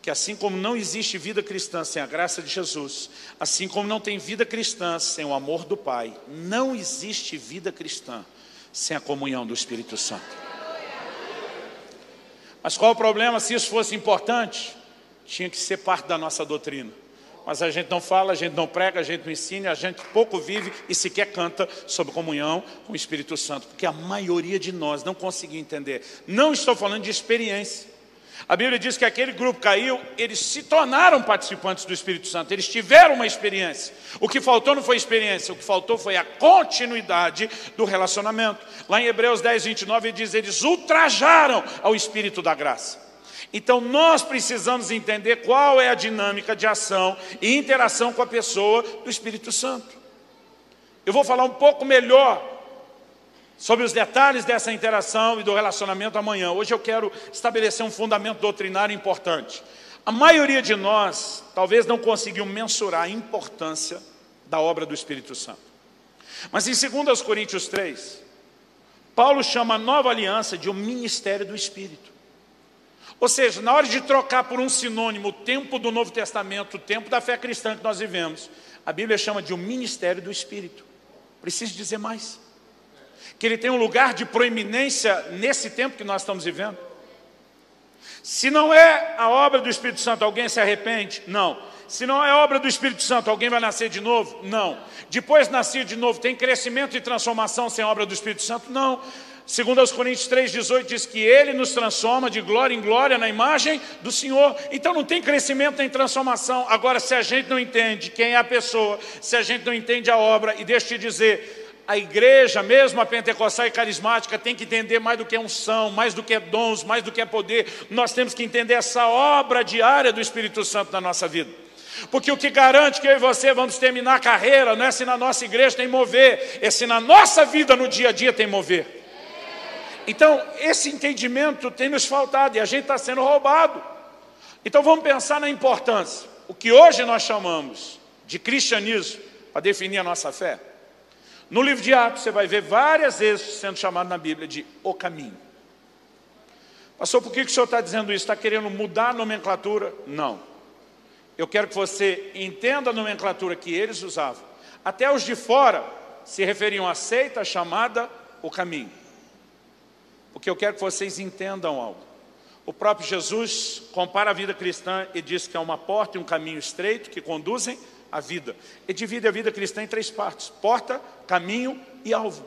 [SPEAKER 2] que assim como não existe vida cristã sem a graça de Jesus, assim como não tem vida cristã sem o amor do Pai, não existe vida cristã sem a comunhão do Espírito Santo. Mas qual o problema? Se isso fosse importante, tinha que ser parte da nossa doutrina. Mas a gente não fala, a gente não prega, a gente não ensina, a gente pouco vive e sequer canta sobre comunhão com o Espírito Santo, porque a maioria de nós não conseguiu entender. Não estou falando de experiência. A Bíblia diz que aquele grupo caiu, eles se tornaram participantes do Espírito Santo, eles tiveram uma experiência. O que faltou não foi experiência, o que faltou foi a continuidade do relacionamento. Lá em Hebreus 10, 29, ele diz: eles ultrajaram ao Espírito da graça. Então nós precisamos entender qual é a dinâmica de ação e interação com a pessoa do Espírito Santo. Eu vou falar um pouco melhor sobre os detalhes dessa interação e do relacionamento amanhã. Hoje eu quero estabelecer um fundamento doutrinário importante. A maioria de nós talvez não conseguiu mensurar a importância da obra do Espírito Santo. Mas em 2 Coríntios 3, Paulo chama a nova aliança de um ministério do Espírito. Ou seja, na hora de trocar por um sinônimo o tempo do Novo Testamento, o tempo da fé cristã que nós vivemos, a Bíblia chama de um ministério do Espírito. Preciso dizer mais que ele tem um lugar de proeminência nesse tempo que nós estamos vivendo? Se não é a obra do Espírito Santo, alguém se arrepende? Não. Se não é obra do Espírito Santo, alguém vai nascer de novo? Não. Depois de nascer de novo, tem crescimento e transformação sem obra do Espírito Santo? Não. Segundo aos Coríntios 3,18 diz que Ele nos transforma de glória em glória na imagem do Senhor. Então não tem crescimento nem transformação. Agora, se a gente não entende quem é a pessoa, se a gente não entende a obra, e deixa eu te dizer, a igreja, mesmo a pentecostal e carismática, tem que entender mais do que unção, mais do que dons, mais do que poder. Nós temos que entender essa obra diária do Espírito Santo na nossa vida. Porque o que garante que eu e você vamos terminar a carreira não é se na nossa igreja tem mover, é se na nossa vida no dia a dia tem mover. Então, esse entendimento tem nos faltado e a gente está sendo roubado. Então, vamos pensar na importância. O que hoje nós chamamos de cristianismo, para definir a nossa fé, no livro de Atos, você vai ver várias vezes sendo chamado na Bíblia de o caminho. Pastor, por que o senhor está dizendo isso? Está querendo mudar a nomenclatura? Não. Eu quero que você entenda a nomenclatura que eles usavam. Até os de fora se referiam à seita chamada o caminho. Porque eu quero que vocês entendam algo. O próprio Jesus compara a vida cristã e diz que é uma porta e um caminho estreito que conduzem a vida. E divide a vida cristã em três partes: porta, caminho e alvo.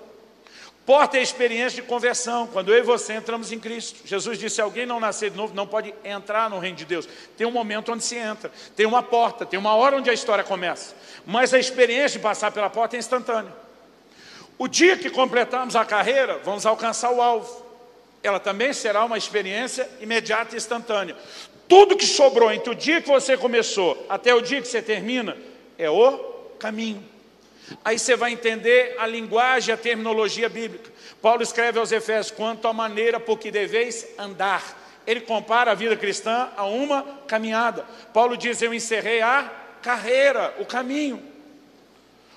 [SPEAKER 2] Porta é a experiência de conversão, quando eu e você entramos em Cristo. Jesus disse: se alguém não nascer de novo, não pode entrar no reino de Deus. Tem um momento onde se entra, tem uma porta, tem uma hora onde a história começa. Mas a experiência de passar pela porta é instantânea. O dia que completarmos a carreira, vamos alcançar o alvo. Ela também será uma experiência imediata e instantânea. Tudo que sobrou entre o dia que você começou até o dia que você termina, é o caminho. Aí você vai entender a linguagem, a terminologia bíblica. Paulo escreve aos Efésios, quanto à maneira por que deveis andar. Ele compara a vida cristã a uma caminhada. Paulo diz, eu encerrei a carreira, o caminho.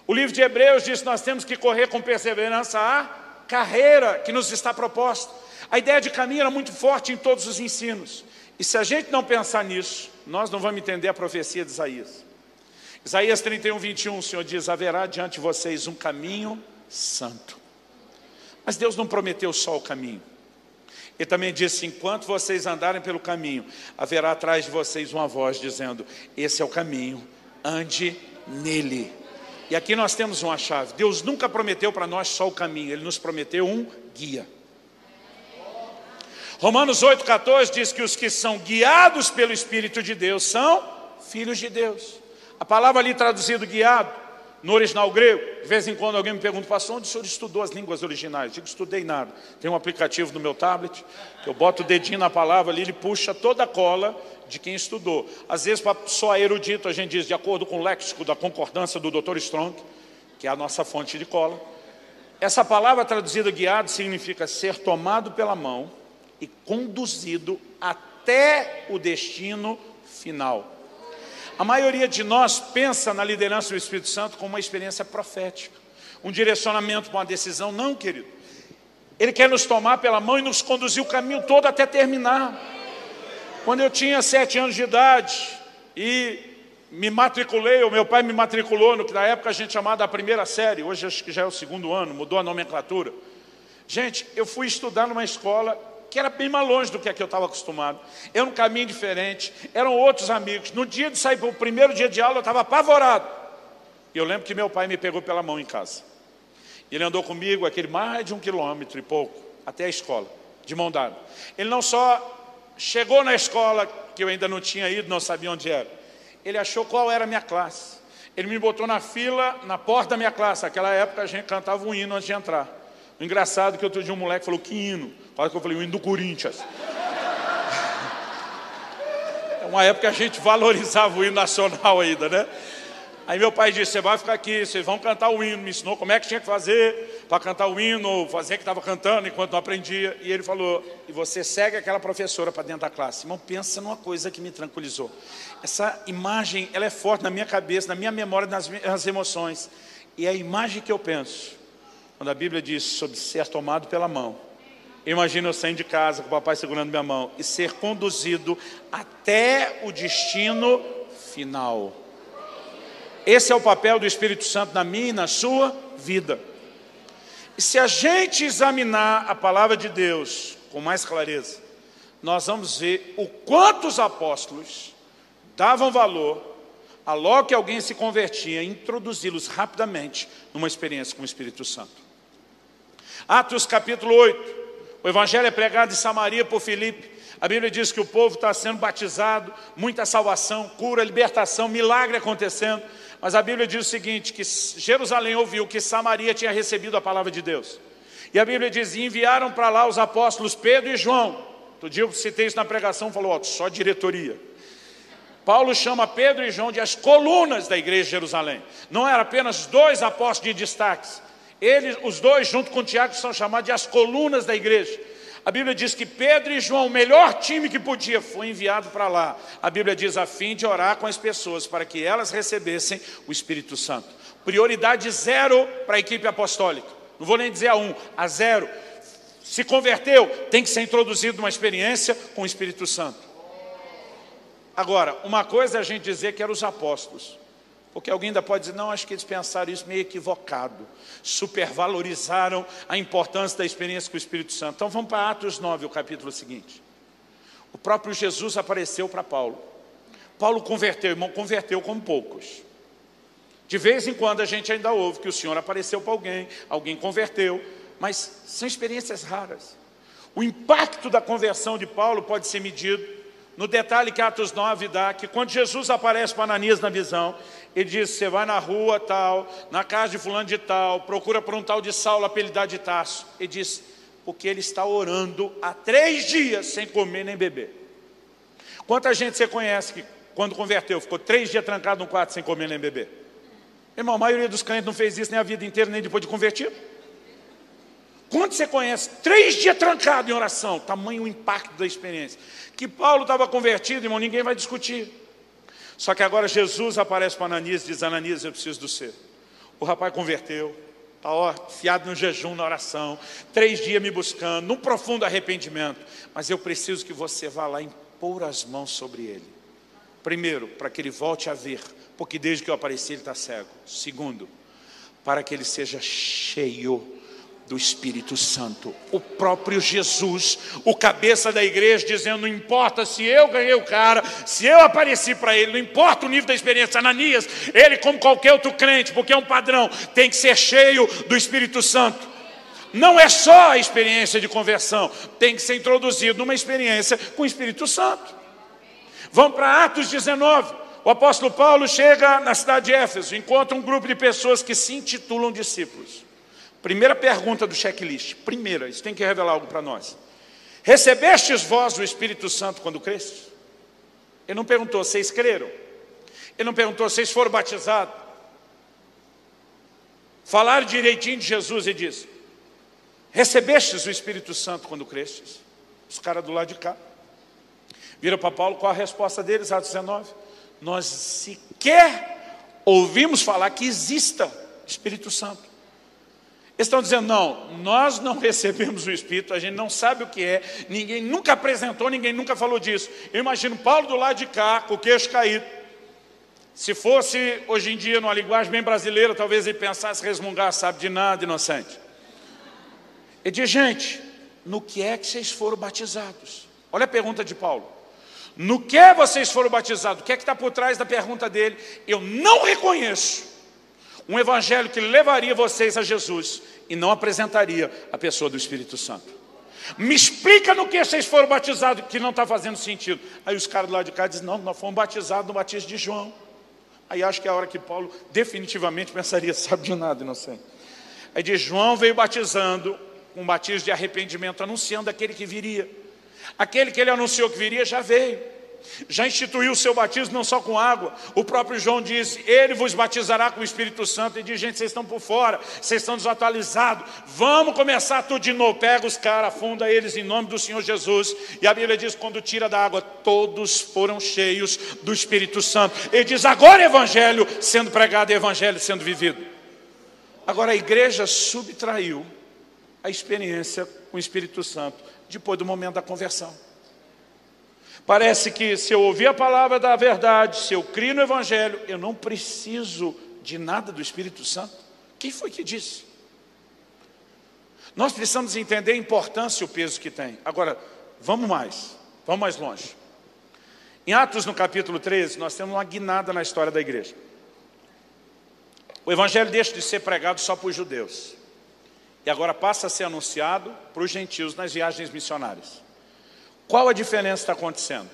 [SPEAKER 2] O livro de Hebreus diz nós temos que correr com perseverança a carreira que nos está proposta. A ideia de caminho era muito forte em todos os ensinos. E se a gente não pensar nisso, nós não vamos entender a profecia de Isaías. Isaías 31, 21, o Senhor diz: haverá diante de vocês um caminho santo. Mas Deus não prometeu só o caminho. Ele também disse: enquanto vocês andarem pelo caminho, haverá atrás de vocês uma voz dizendo: Esse é o caminho, ande nele. E aqui nós temos uma chave. Deus nunca prometeu para nós só o caminho, Ele nos prometeu um guia. Romanos 8,14 diz que os que são guiados pelo Espírito de Deus são filhos de Deus. A palavra ali traduzida guiado, no original grego, de vez em quando alguém me pergunta, pastor, onde o senhor estudou as línguas originais? Eu digo, estudei nada. Tem um aplicativo no meu tablet, que eu boto o dedinho na palavra ali, ele puxa toda a cola de quem estudou. Às vezes, para só erudito, a gente diz, de acordo com o léxico da concordância do Dr. Strong, que é a nossa fonte de cola. Essa palavra traduzida guiado significa ser tomado pela mão e conduzido até o destino final. A maioria de nós pensa na liderança do Espírito Santo como uma experiência profética, um direcionamento para uma decisão. Não, querido. Ele quer nos tomar pela mão e nos conduzir o caminho todo até terminar. Quando eu tinha sete anos de idade e me matriculei, o meu pai me matriculou no que na época a gente chamava da primeira série, hoje acho que já é o segundo ano, mudou a nomenclatura. Gente, eu fui estudar numa escola que era bem mais longe do que eu estava acostumado. Era um caminho diferente, eram outros amigos. No dia de sair para o primeiro dia de aula, eu estava apavorado. E eu lembro que meu pai me pegou pela mão em casa. Ele andou comigo aquele mais de um quilômetro e pouco, até a escola, de mão dada. Ele não só chegou na escola, que eu ainda não tinha ido, não sabia onde era. Ele achou qual era a minha classe. Ele me botou na fila, na porta da minha classe. Naquela época a gente cantava um hino antes de entrar. O engraçado é que outro dia um moleque falou, que hino? Quase que eu falei, o hino do Corinthians. *laughs* É uma época que a gente valorizava o hino nacional ainda, né? Aí meu pai disse, você vai ficar aqui, vocês vão cantar o hino. Me ensinou como é que tinha que fazer para cantar o hino, fazer que estava cantando enquanto não aprendia. E ele falou, e você segue aquela professora para dentro da classe. Irmão, pensa numa coisa que me tranquilizou. Essa imagem, ela é forte na minha cabeça, na minha memória, nas minhas emoções. E é a imagem que eu penso, quando a Bíblia diz sobre ser tomado pela mão. Imagina eu saindo de casa com o papai segurando minha mão e ser conduzido até o destino final. Esse é o papel do Espírito Santo na minha e na sua vida. E se a gente examinar a palavra de Deus com mais clareza, nós vamos ver o quanto os apóstolos davam valor a logo que alguém se convertia, introduzi-los rapidamente numa experiência com o Espírito Santo. Atos capítulo 8, o evangelho é pregado em Samaria por Filipe. A Bíblia diz que o povo está sendo batizado, muita salvação, cura, libertação, milagre acontecendo. Mas a Bíblia diz o seguinte, que Jerusalém ouviu que Samaria tinha recebido a palavra de Deus. E a Bíblia diz, e enviaram para lá os apóstolos Pedro e João. Outro dia eu citei isso na pregação, falou, ó, só diretoria. Paulo chama Pedro e João de as colunas da igreja de Jerusalém. Não eram apenas dois apóstolos de destaques. Eles, os dois, junto com Tiago, são chamados de as colunas da igreja. A Bíblia diz que Pedro e João, o melhor time que podia, foi enviado para lá. A Bíblia diz a fim de orar com as pessoas para que elas recebessem o Espírito Santo. Prioridade zero para a equipe apostólica. Não vou nem dizer a um, a zero. Se converteu, tem que ser introduzido numa experiência com o Espírito Santo. Agora, uma coisa é a gente dizer que eram os apóstolos. Porque alguém ainda pode dizer, não, acho que eles pensaram isso meio equivocado. Supervalorizaram a importância da experiência com o Espírito Santo. Então vamos para Atos 9, o capítulo seguinte. O próprio Jesus apareceu para Paulo. Paulo converteu, irmão, converteu como poucos. De vez em quando a gente ainda ouve que o Senhor apareceu para alguém, alguém converteu, mas são experiências raras. O impacto da conversão de Paulo pode ser medido no detalhe que Atos 9 dá, que quando Jesus aparece para Ananias na visão, ele diz, você vai na rua tal, na casa de fulano de tal, procura por um tal de Saulo, apelidado de Tasso. Ele diz, porque ele está orando há três dias sem comer nem beber. Quanta gente você conhece que quando converteu, ficou três dias trancado no quarto sem comer nem beber? Irmão, a maioria dos crentes não fez isso nem a vida inteira, nem depois de convertido. Quando você conhece três dias trancado em oração, tamanho o impacto da experiência. Que Paulo estava convertido, irmão, ninguém vai discutir. Só que agora Jesus aparece para Ananias e diz: Ananias, eu preciso do ser. O rapaz converteu, está fiado no jejum, na oração, três dias me buscando, num profundo arrependimento. Mas eu preciso que você vá lá e pôr as mãos sobre ele. Primeiro, para que ele volte a ver, porque desde que eu apareci ele está cego. Segundo, para que ele seja cheio do Espírito Santo. O próprio Jesus, o cabeça da igreja, dizendo: não importa se eu ganhei o cara, se eu apareci para ele, não importa o nível da experiência. Ananias, ele, como qualquer outro crente, porque é um padrão, tem que ser cheio do Espírito Santo. Não é só a experiência de conversão, tem que ser introduzido numa experiência com o Espírito Santo. Vamos para Atos 19. O apóstolo Paulo chega na cidade de Éfeso, encontra um grupo de pessoas que se intitulam discípulos. Primeira pergunta do checklist. Primeira, isso tem que revelar algo para nós. Recebestes vós o Espírito Santo quando crestes? Ele não perguntou, vocês creram? Ele não perguntou, vocês foram batizados? Falaram direitinho de Jesus e diz: Recebestes o Espírito Santo quando crestes? Os caras do lado de cá. Vira para Paulo, qual a resposta deles? Atos 19. Nós sequer ouvimos falar que exista Espírito Santo. Eles estão dizendo, não, nós não *laughs* recebemos o Espírito, a gente não sabe o que é, ninguém nunca apresentou, ninguém nunca falou disso. Eu imagino Paulo do lado de cá, com o queixo caído. Se fosse hoje em dia, numa linguagem bem brasileira, talvez ele pensasse, resmungar, sabe de nada, inocente. Ele diz, gente, no que é que vocês foram batizados? Olha a pergunta de Paulo. No que vocês foram batizados? O que é que está por trás da pergunta dele? Eu não reconheço um evangelho que levaria vocês a Jesus e não apresentaria a pessoa do Espírito Santo. Me explica no que vocês foram batizados, que não está fazendo sentido. Aí os caras lá de cá dizem, não, nós fomos batizados no batismo de João. Aí acho que é a hora que Paulo definitivamente pensaria, *laughs* sabe de nada, inocente. Aí diz, João veio batizando, um batismo de arrependimento, anunciando aquele que viria. Aquele que ele anunciou que viria já veio. Já instituiu o seu batismo não só com água. O próprio João disse: Ele vos batizará com o Espírito Santo. E diz: Gente, vocês estão por fora, vocês estão desatualizados. Vamos começar tudo de novo. Pega os caras, afunda eles em nome do Senhor Jesus. E a Bíblia diz: Quando tira da água, todos foram cheios do Espírito Santo. Ele diz: Agora é Evangelho sendo pregado, Evangelho sendo vivido. Agora a igreja subtraiu a experiência com o Espírito Santo depois do momento da conversão. Parece que se eu ouvir a palavra da verdade, se eu crio no Evangelho, eu não preciso de nada do Espírito Santo. Quem foi que disse? Nós precisamos entender a importância e o peso que tem. Agora, vamos mais, vamos mais longe. Em Atos, no capítulo 13, nós temos uma guinada na história da igreja. O Evangelho deixa de ser pregado só para os judeus. E agora passa a ser anunciado para os gentios nas viagens missionárias. Qual a diferença que está acontecendo?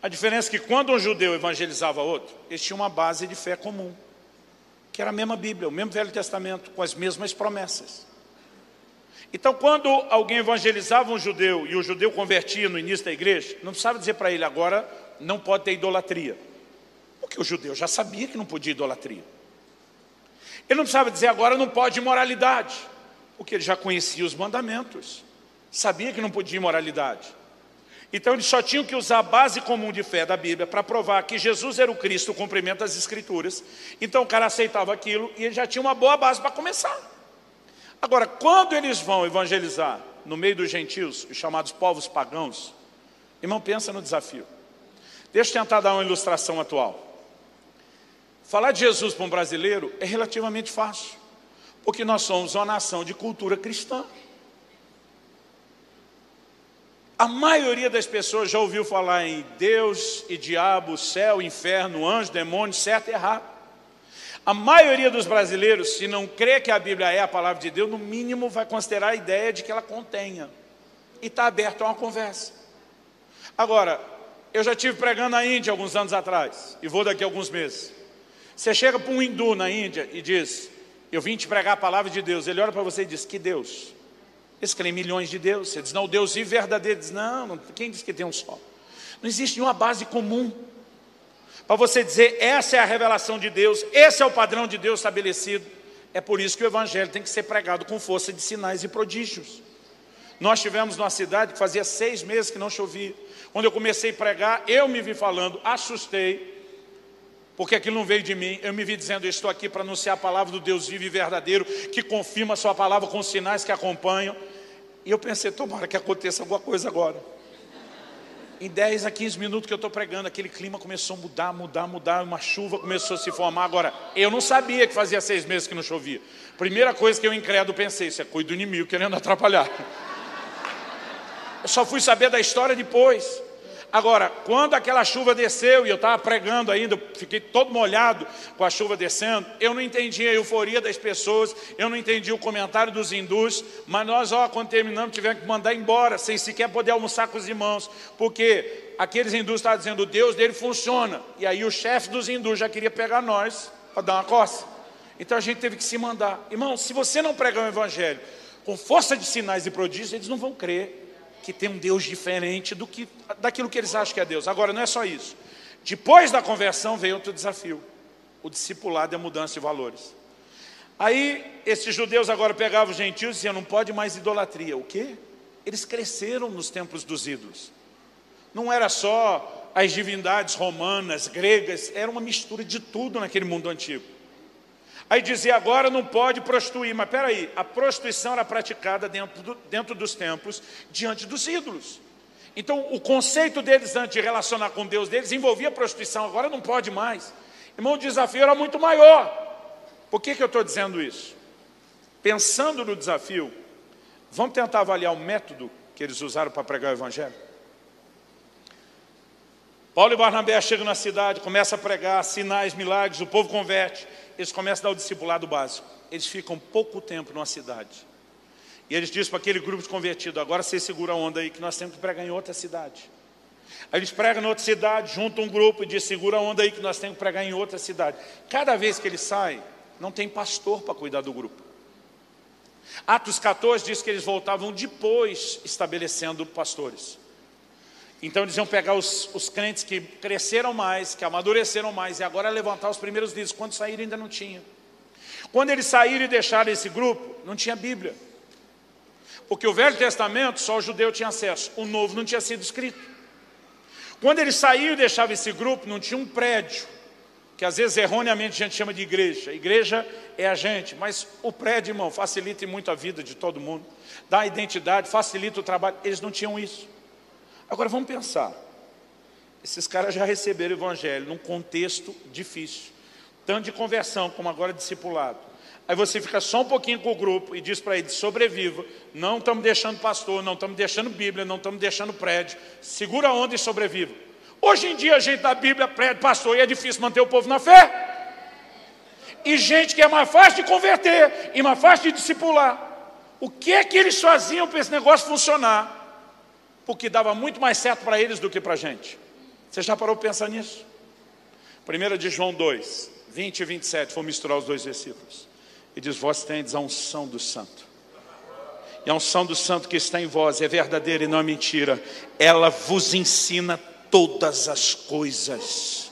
[SPEAKER 2] A diferença é que quando um judeu evangelizava outro, eles tinham uma base de fé comum, que era a mesma Bíblia, o mesmo Velho Testamento, com as mesmas promessas. Então, quando alguém evangelizava um judeu e o judeu convertia no início da igreja, não precisava dizer para ele agora não pode ter idolatria, porque o judeu já sabia que não podia idolatria. Ele não precisava dizer agora não pode imoralidade, porque ele já conhecia os mandamentos, sabia que não podia imoralidade. Então eles só tinham que usar a base comum de fé da Bíblia para provar que Jesus era o Cristo, o cumprimento das Escrituras. Então o cara aceitava aquilo e ele já tinha uma boa base para começar. Agora, quando eles vão evangelizar no meio dos gentios, os chamados povos pagãos, irmão, pensa no desafio. Deixa eu tentar dar uma ilustração atual. Falar de Jesus para um brasileiro é relativamente fácil, porque nós somos uma nação de cultura cristã. A maioria das pessoas já ouviu falar em Deus e diabo, céu, inferno, anjo, demônio, certo e errado. A maioria dos brasileiros, se não crê que a Bíblia é a palavra de Deus, no mínimo vai considerar a ideia de que ela contenha. E está aberto a uma conversa. Agora, eu já tive pregando na Índia alguns anos atrás, e vou daqui a alguns meses. Você chega para um hindu na Índia e diz, eu vim te pregar a palavra de Deus. Ele olha para você e diz, que Deus? Eles creem milhões de deuses. Você diz, não, Deus e verdadeiro. Diz, não, não, quem diz que tem um só? Não existe nenhuma base comum. Para você dizer, essa é a revelação de Deus, esse é o padrão de Deus estabelecido. É por isso que o Evangelho tem que ser pregado com força de sinais e prodígios. Nós tivemos numa cidade que fazia seis meses que não chovia. Quando eu comecei a pregar, eu me vi falando, assustei, porque aquilo não veio de mim. Eu me vi dizendo, estou aqui para anunciar a palavra do Deus vivo e verdadeiro, que confirma a sua palavra com sinais que acompanham. E eu pensei, tomara que aconteça alguma coisa agora. Em 10 a 15 minutos que eu estou pregando, aquele clima começou a mudar, mudar, mudar, uma chuva começou a se formar. Agora, eu não sabia que fazia seis meses que não chovia. Primeira coisa que eu incrédulo pensei, isso é coisa do inimigo querendo atrapalhar. Eu só fui saber da história depois. Agora, quando aquela chuva desceu e eu estava pregando ainda, fiquei todo molhado com a chuva descendo, eu não entendi a euforia das pessoas, eu não entendi o comentário dos hindus, mas nós, ó, quando terminamos, tivemos que mandar embora, sem sequer poder almoçar com os irmãos, porque aqueles hindus estavam dizendo, o Deus dele funciona, e aí o chefe dos hindus já queria pegar nós para dar uma coça. Então a gente teve que se mandar. Irmão, se você não pregar o evangelho com força de sinais e prodígios, eles não vão crer que tem um Deus diferente do que, daquilo que eles acham que é Deus. Agora, não é só isso. Depois da conversão veio outro desafio. O discipulado é a mudança de valores. Aí, esses judeus agora pegavam os gentios e diziam, não pode mais idolatria. O quê? Eles cresceram nos templos dos ídolos. Não era só as divindades romanas, gregas, era uma mistura de tudo naquele mundo antigo. Aí dizia, agora não pode prostituir. Mas peraí, a prostituição era praticada dentro, do, dentro dos templos, diante dos ídolos. Então, o conceito deles antes de relacionar com Deus deles envolvia prostituição, agora não pode mais. Irmão, o desafio era muito maior. Por que, que eu estou dizendo isso? Pensando no desafio, vamos tentar avaliar o método que eles usaram para pregar o Evangelho? Paulo e Barnabé chegam na cidade, começam a pregar, sinais, milagres, o povo converte. Eles começam a dar o discipulado básico. Eles ficam pouco tempo numa cidade. E eles dizem para aquele grupo de convertidos, agora você segura a onda aí, que nós temos que pregar em outra cidade. Aí eles pregam em outra cidade, juntam um grupo e dizem, segura a onda aí, que nós temos que pregar em outra cidade. Cada vez que eles saem, não tem pastor para cuidar do grupo. Atos 14 diz que eles voltavam depois estabelecendo pastores. Então eles iam pegar os, os crentes que cresceram mais, que amadureceram mais, e agora levantar os primeiros líderes. Quando saíram ainda não tinha. Quando eles saíram e deixaram esse grupo, não tinha Bíblia. Porque o Velho Testamento só o judeu tinha acesso, o Novo não tinha sido escrito. Quando eles saíram e deixavam esse grupo, não tinha um prédio, que às vezes erroneamente a gente chama de igreja. Igreja é a gente, mas o prédio, irmão, facilita muito a vida de todo mundo, dá identidade, facilita o trabalho. Eles não tinham isso. Agora vamos pensar. Esses caras já receberam o evangelho num contexto difícil, tanto de conversão como agora discipulado. Aí você fica só um pouquinho com o grupo e diz para eles: sobreviva. Não estamos deixando pastor, não estamos deixando Bíblia, não estamos deixando prédio. Segura a onda e sobreviva. Hoje em dia a gente dá Bíblia, prédio, pastor, e é difícil manter o povo na fé. E gente que é mais fácil de converter e mais fácil de discipular. O que é que eles faziam para esse negócio funcionar? Porque dava muito mais certo para eles do que para a gente. Você já parou para pensar nisso? 1 de João 2, 20 e 27, vou misturar os dois versículos. E diz: Vós tendes a unção do santo. E a unção do santo que está em vós é verdadeira e não é mentira. Ela vos ensina todas as coisas.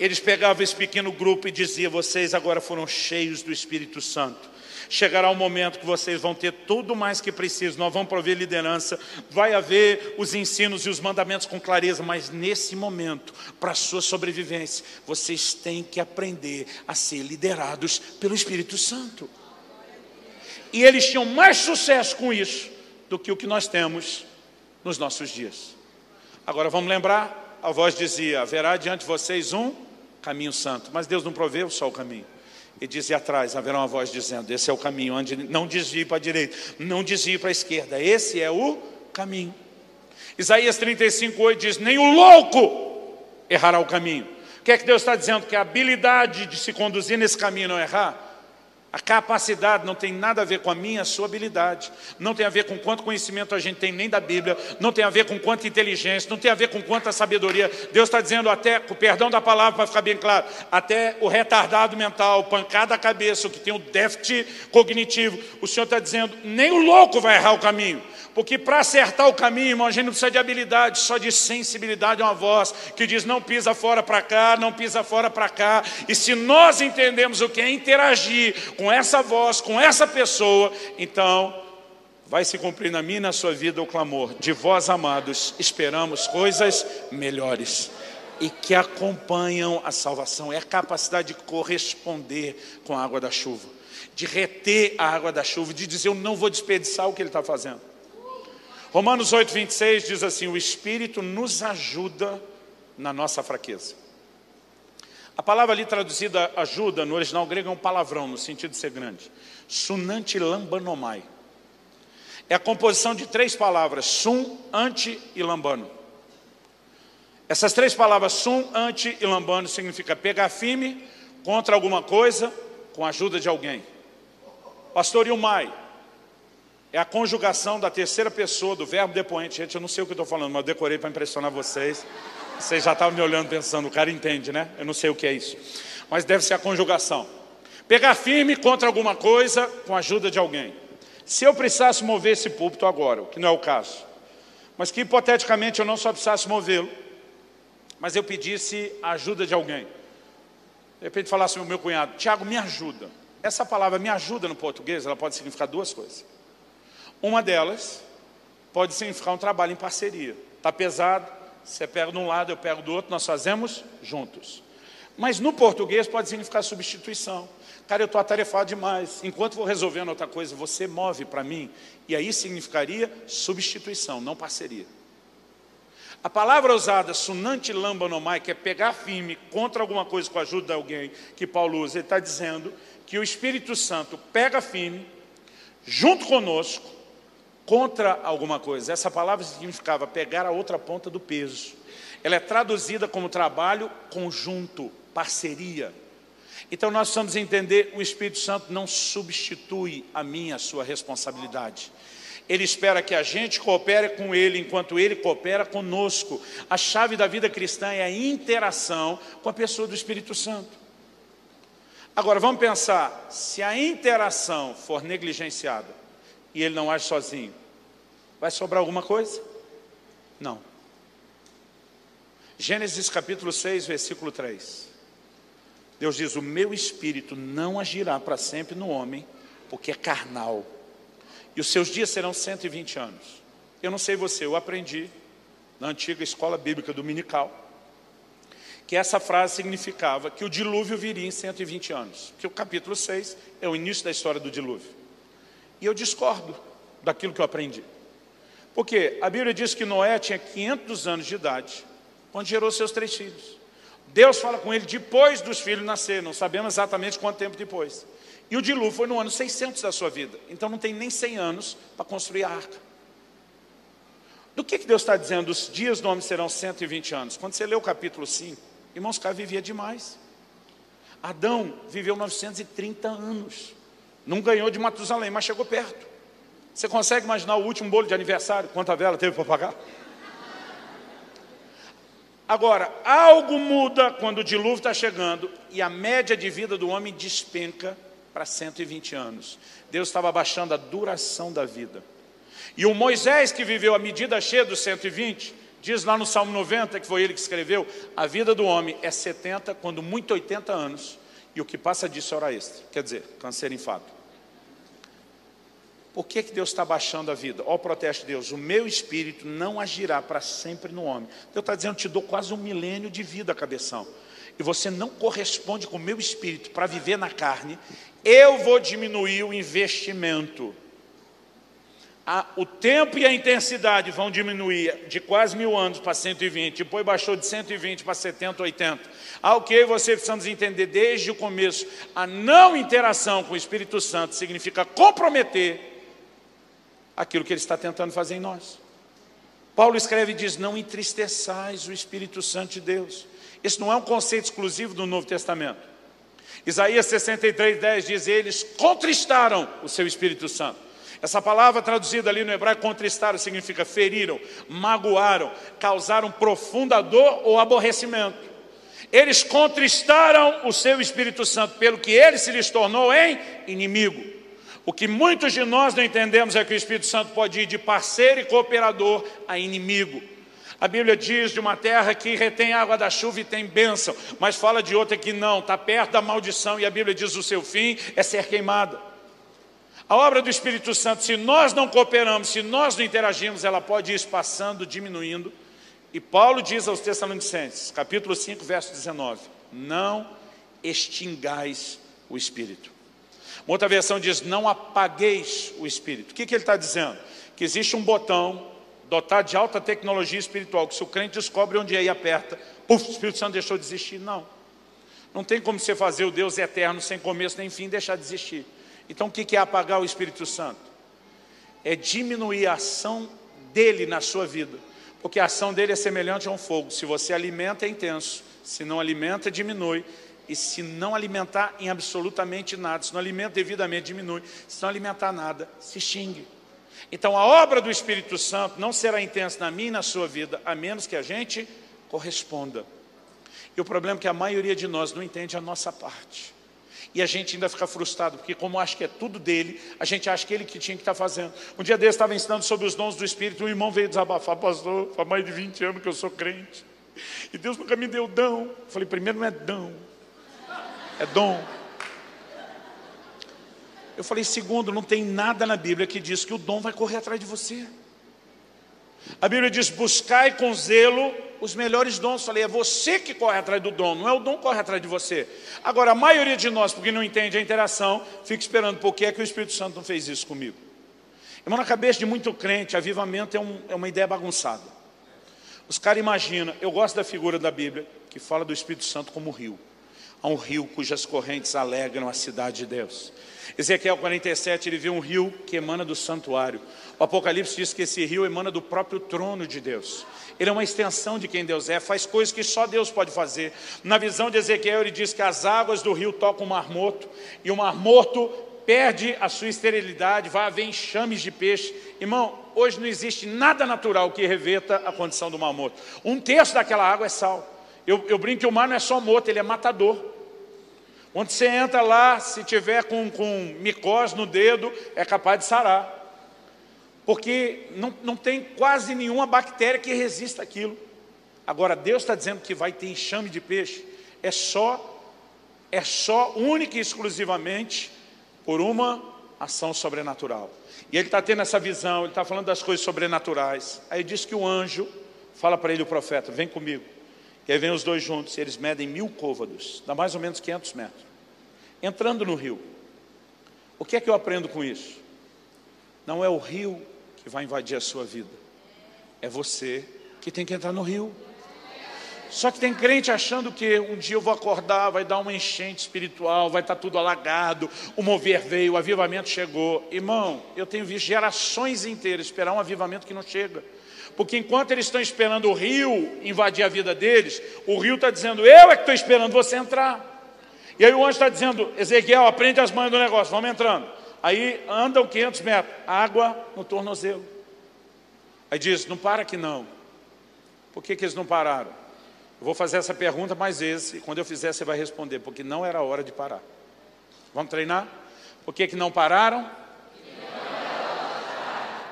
[SPEAKER 2] Eles pegavam esse pequeno grupo e diziam: Vocês agora foram cheios do Espírito Santo. Chegará um momento que vocês vão ter tudo mais que precisam, nós vamos prover liderança, vai haver os ensinos e os mandamentos com clareza, mas nesse momento, para a sua sobrevivência, vocês têm que aprender a ser liderados pelo Espírito Santo. E eles tinham mais sucesso com isso do que o que nós temos nos nossos dias. Agora vamos lembrar, a voz dizia: haverá diante de vocês um caminho santo, mas Deus não proveu só o caminho. E dizia atrás, haverá uma voz dizendo: Esse é o caminho, onde não desvie para a direita, não desvie para a esquerda, esse é o caminho. Isaías 35, 8 diz: Nem o louco errará o caminho. O que é que Deus está dizendo? Que a habilidade de se conduzir nesse caminho não errar a capacidade não tem nada a ver com a minha, a sua habilidade. Não tem a ver com quanto conhecimento a gente tem nem da Bíblia. Não tem a ver com quanta inteligência. Não tem a ver com quanta sabedoria. Deus está dizendo até, com perdão da palavra para ficar bem claro, até o retardado mental, pancada a cabeça, o que tem o déficit cognitivo. O Senhor está dizendo, nem o louco vai errar o caminho. Porque para acertar o caminho, irmão, a gente não precisa de habilidade, só de sensibilidade, uma voz que diz não pisa fora para cá, não pisa fora para cá. E se nós entendemos o que é interagir com essa voz, com essa pessoa, então vai se cumprir na minha e na sua vida o clamor de vós, amados, esperamos coisas melhores e que acompanham a salvação, é a capacidade de corresponder com a água da chuva, de reter a água da chuva, de dizer eu não vou desperdiçar o que ele está fazendo. Romanos 8, 26 diz assim: O Espírito nos ajuda na nossa fraqueza. A palavra ali traduzida ajuda, no original grego é um palavrão, no sentido de ser grande. Sunanti lambanomai. É a composição de três palavras: sum, ante e lambano. Essas três palavras, sum, ante e lambano, significa pegar firme contra alguma coisa com a ajuda de alguém. Pastor Ilmai, é a conjugação da terceira pessoa do verbo depoente. Gente, eu não sei o que estou falando, mas eu decorei para impressionar vocês. Vocês já estavam me olhando pensando, o cara entende, né? Eu não sei o que é isso. Mas deve ser a conjugação. Pegar firme contra alguma coisa com a ajuda de alguém. Se eu precisasse mover esse púlpito agora, o que não é o caso, mas que hipoteticamente eu não só precisasse movê-lo, mas eu pedisse a ajuda de alguém. De repente falasse o meu cunhado, Tiago, me ajuda. Essa palavra me ajuda no português, ela pode significar duas coisas. Uma delas pode significar um trabalho em parceria. Está pesado, você pega de um lado, eu pego do outro, nós fazemos juntos. Mas no português pode significar substituição. Cara, eu estou atarefado demais. Enquanto vou resolvendo outra coisa, você move para mim. E aí significaria substituição, não parceria. A palavra usada, sunante lambanomai, que é pegar firme contra alguma coisa com a ajuda de alguém, que Paulo usa, ele está dizendo que o Espírito Santo pega firme, junto conosco, contra alguma coisa. Essa palavra significava pegar a outra ponta do peso. Ela é traduzida como trabalho conjunto, parceria. Então nós precisamos entender, o Espírito Santo não substitui a minha, a sua responsabilidade. Ele espera que a gente coopere com Ele, enquanto Ele coopera conosco. A chave da vida cristã é a interação com a pessoa do Espírito Santo. Agora, vamos pensar, se a interação for negligenciada e Ele não age sozinho, vai sobrar alguma coisa? Não. Gênesis capítulo 6, versículo 3. Deus diz: O meu espírito não agirá para sempre no homem, porque é carnal, e os seus dias serão 120 anos. Eu não sei você, eu aprendi na antiga escola bíblica dominical que essa frase significava que o dilúvio viria em 120 anos, que o capítulo 6 é o início da história do dilúvio. E eu discordo daquilo que eu aprendi. Porque a Bíblia diz que Noé tinha 500 anos de idade quando gerou seus três filhos. Deus fala com ele depois dos filhos nascer, não sabemos exatamente quanto tempo depois. E o dilúvio foi no ano 600 da sua vida, então não tem nem 100 anos para construir a arca. Do que, que Deus está dizendo? Os dias do homem serão 120 anos. Quando você lê o capítulo 5, irmãos, cara vivia demais. Adão viveu 930 anos. Não ganhou de Matusalém, mas chegou perto. Você consegue imaginar o último bolo de aniversário? Quanta vela teve para pagar? Agora, algo muda quando o dilúvio está chegando e a média de vida do homem despenca para 120 anos. Deus estava baixando a duração da vida. E o Moisés, que viveu a medida cheia dos 120, diz lá no Salmo 90, que foi ele que escreveu: a vida do homem é 70, quando muito 80 anos, e o que passa disso é hora extra, quer dizer, câncer infarto. Por que, que Deus está baixando a vida? O protesto de Deus, o meu espírito não agirá para sempre no homem. Deus está dizendo, te dou quase um milênio de vida, cabeção. E você não corresponde com o meu espírito para viver na carne, eu vou diminuir o investimento. o tempo e a intensidade vão diminuir de quase mil anos para 120, depois baixou de 120 para 70, 80. Ah, ok, você precisamos entender desde o começo, a não interação com o Espírito Santo significa comprometer aquilo que ele está tentando fazer em nós. Paulo escreve e diz: Não entristeçais o Espírito Santo de Deus. Isso não é um conceito exclusivo do Novo Testamento. Isaías 63, 10 diz: Eles contristaram o seu Espírito Santo. Essa palavra traduzida ali no hebraico, contristaram, significa feriram, magoaram, causaram profunda dor ou aborrecimento. Eles contristaram o seu Espírito Santo, pelo que ele se lhes tornou em inimigo. O que muitos de nós não entendemos é que o Espírito Santo pode ir de parceiro e cooperador a inimigo. A Bíblia diz de uma terra que retém água da chuva e tem bênção, mas fala de outra que não, está perto da maldição, e a Bíblia diz o seu fim é ser queimada. A obra do Espírito Santo, se nós não cooperamos, se nós não interagimos, ela pode ir espaçando, diminuindo. E Paulo diz aos Tessalonicenses, capítulo 5, verso 19: Não extingais o Espírito. Uma outra versão diz: não apagueis o espírito. O que, que ele está dizendo? Que existe um botão dotado de alta tecnologia espiritual, que se o crente descobre onde é e aperta, puf, o Espírito Santo deixou de existir. Não. Não tem como você fazer o Deus eterno sem começo nem fim deixar de existir. Então o que é apagar o Espírito Santo? É diminuir a ação dele na sua vida. Porque a ação dele é semelhante a um fogo. Se você alimenta, é intenso. Se não alimenta, diminui e se não alimentar em absolutamente nada, se não alimenta devidamente, diminui, se não alimentar nada, se extingue. Então a obra do Espírito Santo não será intensa na minha e na sua vida, a menos que a gente corresponda. E o problema é que a maioria de nós não entende a nossa parte. E a gente ainda fica frustrado, porque como acha que é tudo dele, a gente acha que ele que tinha que estar fazendo. Um dia desse estava ensinando sobre os dons do Espírito, um irmão veio desabafar, pastor, faz mais de 20 anos que eu sou crente. E Deus nunca me deu dom. Eu falei, primeiro não é dom, é dom. Eu falei, segundo, não tem nada na Bíblia que diz que o dom vai correr atrás de você. A Bíblia diz: buscai com zelo os melhores dons. Falei, é você que corre atrás do dom, não é o dom que corre atrás de você. Agora, a maioria de nós, porque não entende a interação, fica esperando por que é que o Espírito Santo não fez isso comigo. Irmão, na cabeça de muito crente, avivamento é, um, é uma ideia bagunçada. Os caras imaginam, eu gosto da figura da Bíblia, que fala do Espírito Santo como rio. Há um rio cujas correntes alegram a cidade de Deus. Ezequiel 47, ele vê um rio que emana do santuário. O Apocalipse diz que esse rio emana do próprio trono de Deus. Ele é uma extensão de quem Deus é, faz coisas que só Deus pode fazer. Na visão de Ezequiel, ele diz que as águas do rio tocam o mar morto, e o mar morto perde a sua esterilidade, vai haver enxames de peixe. Irmão, hoje não existe nada natural que reveta a condição do mar morto. Um terço daquela água é sal. Eu, eu brinco que o mar não é só morto, ele é matador. Quando você entra lá, se tiver com, com micose no dedo, é capaz de sarar. Porque não, não tem quase nenhuma bactéria que resista aquilo. Agora, Deus está dizendo que vai ter enxame de peixe. É só, é só única e exclusivamente por uma ação sobrenatural. E ele está tendo essa visão, ele está falando das coisas sobrenaturais. Aí diz que o anjo fala para ele, o profeta, vem comigo. E aí vem os dois juntos, e eles medem mil côvados, dá mais ou menos 500 metros. Entrando no rio. O que é que eu aprendo com isso? Não é o rio que vai invadir a sua vida. É você que tem que entrar no rio. Só que tem crente achando que um dia eu vou acordar, vai dar uma enchente espiritual, vai estar tudo alagado, o mover veio, o avivamento chegou. Irmão, eu tenho visto gerações inteiras esperar um avivamento que não chega. Porque enquanto eles estão esperando o rio invadir a vida deles, o rio está dizendo, eu é que estou esperando você entrar. E aí o anjo está dizendo, Ezequiel, aprende as manhas do negócio, vamos entrando. Aí andam 500 metros, água no tornozelo. Aí diz, não para aqui não. Por que, que eles não pararam? Eu vou fazer essa pergunta mais vezes, e quando eu fizer você vai responder, porque não era hora de parar. Vamos treinar? Por que, que não pararam?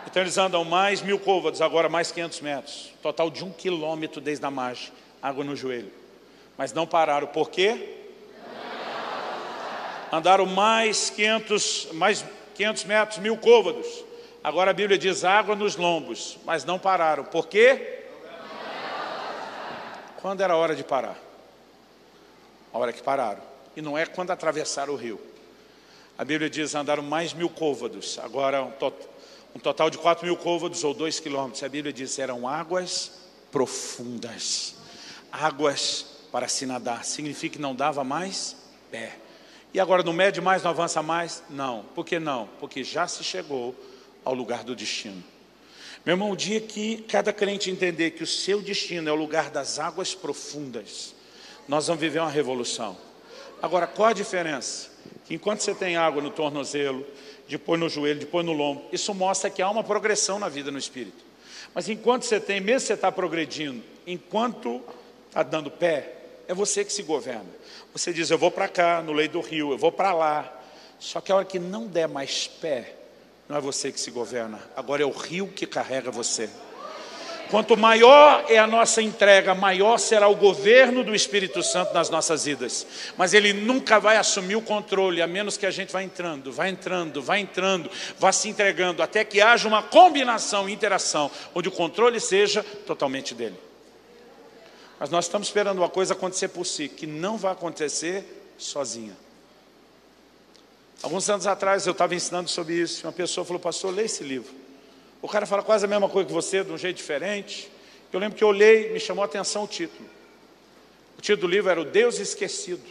[SPEAKER 2] Então eles andam mais mil côvados, agora mais 500 metros. Total de um quilômetro desde a margem, água no joelho. Mas não pararam, por quê? Andaram mais 500, mais 500 metros, mil côvados. Agora a Bíblia diz água nos lombos, mas não pararam. Por quê? Quando era a hora de parar? A hora que pararam. E não é quando atravessaram o rio. A Bíblia diz andaram mais mil côvados. Agora um total de 4 mil côvados ou 2 quilômetros. A Bíblia diz eram águas profundas, águas para se nadar. Significa que não dava mais pé. E agora não mede mais, não avança mais? Não. Por que não? Porque já se chegou ao lugar do destino. Meu irmão, o dia que cada crente entender que o seu destino é o lugar das águas profundas, nós vamos viver uma revolução. Agora, qual a diferença? Que enquanto você tem água no tornozelo, depois no joelho, depois no lombo. Isso mostra que há uma progressão na vida no espírito. Mas enquanto você tem, mesmo você está progredindo, enquanto está dando pé, é você que se governa. Você diz, eu vou para cá, no leito do rio, eu vou para lá. Só que a hora que não der mais pé, não é você que se governa, agora é o rio que carrega você. Quanto maior é a nossa entrega, maior será o governo do Espírito Santo nas nossas vidas. Mas ele nunca vai assumir o controle, a menos que a gente vá entrando, vá entrando, vá entrando, vá se entregando, até que haja uma combinação, interação, onde o controle seja totalmente dele. Mas nós estamos esperando uma coisa acontecer por si, que não vai acontecer sozinha. Alguns anos atrás eu estava ensinando sobre isso, uma pessoa falou, pastor, lê esse livro. O cara fala quase a mesma coisa que você, de um jeito diferente. Eu lembro que eu olhei, me chamou a atenção o título. O título do livro era O Deus Esquecido.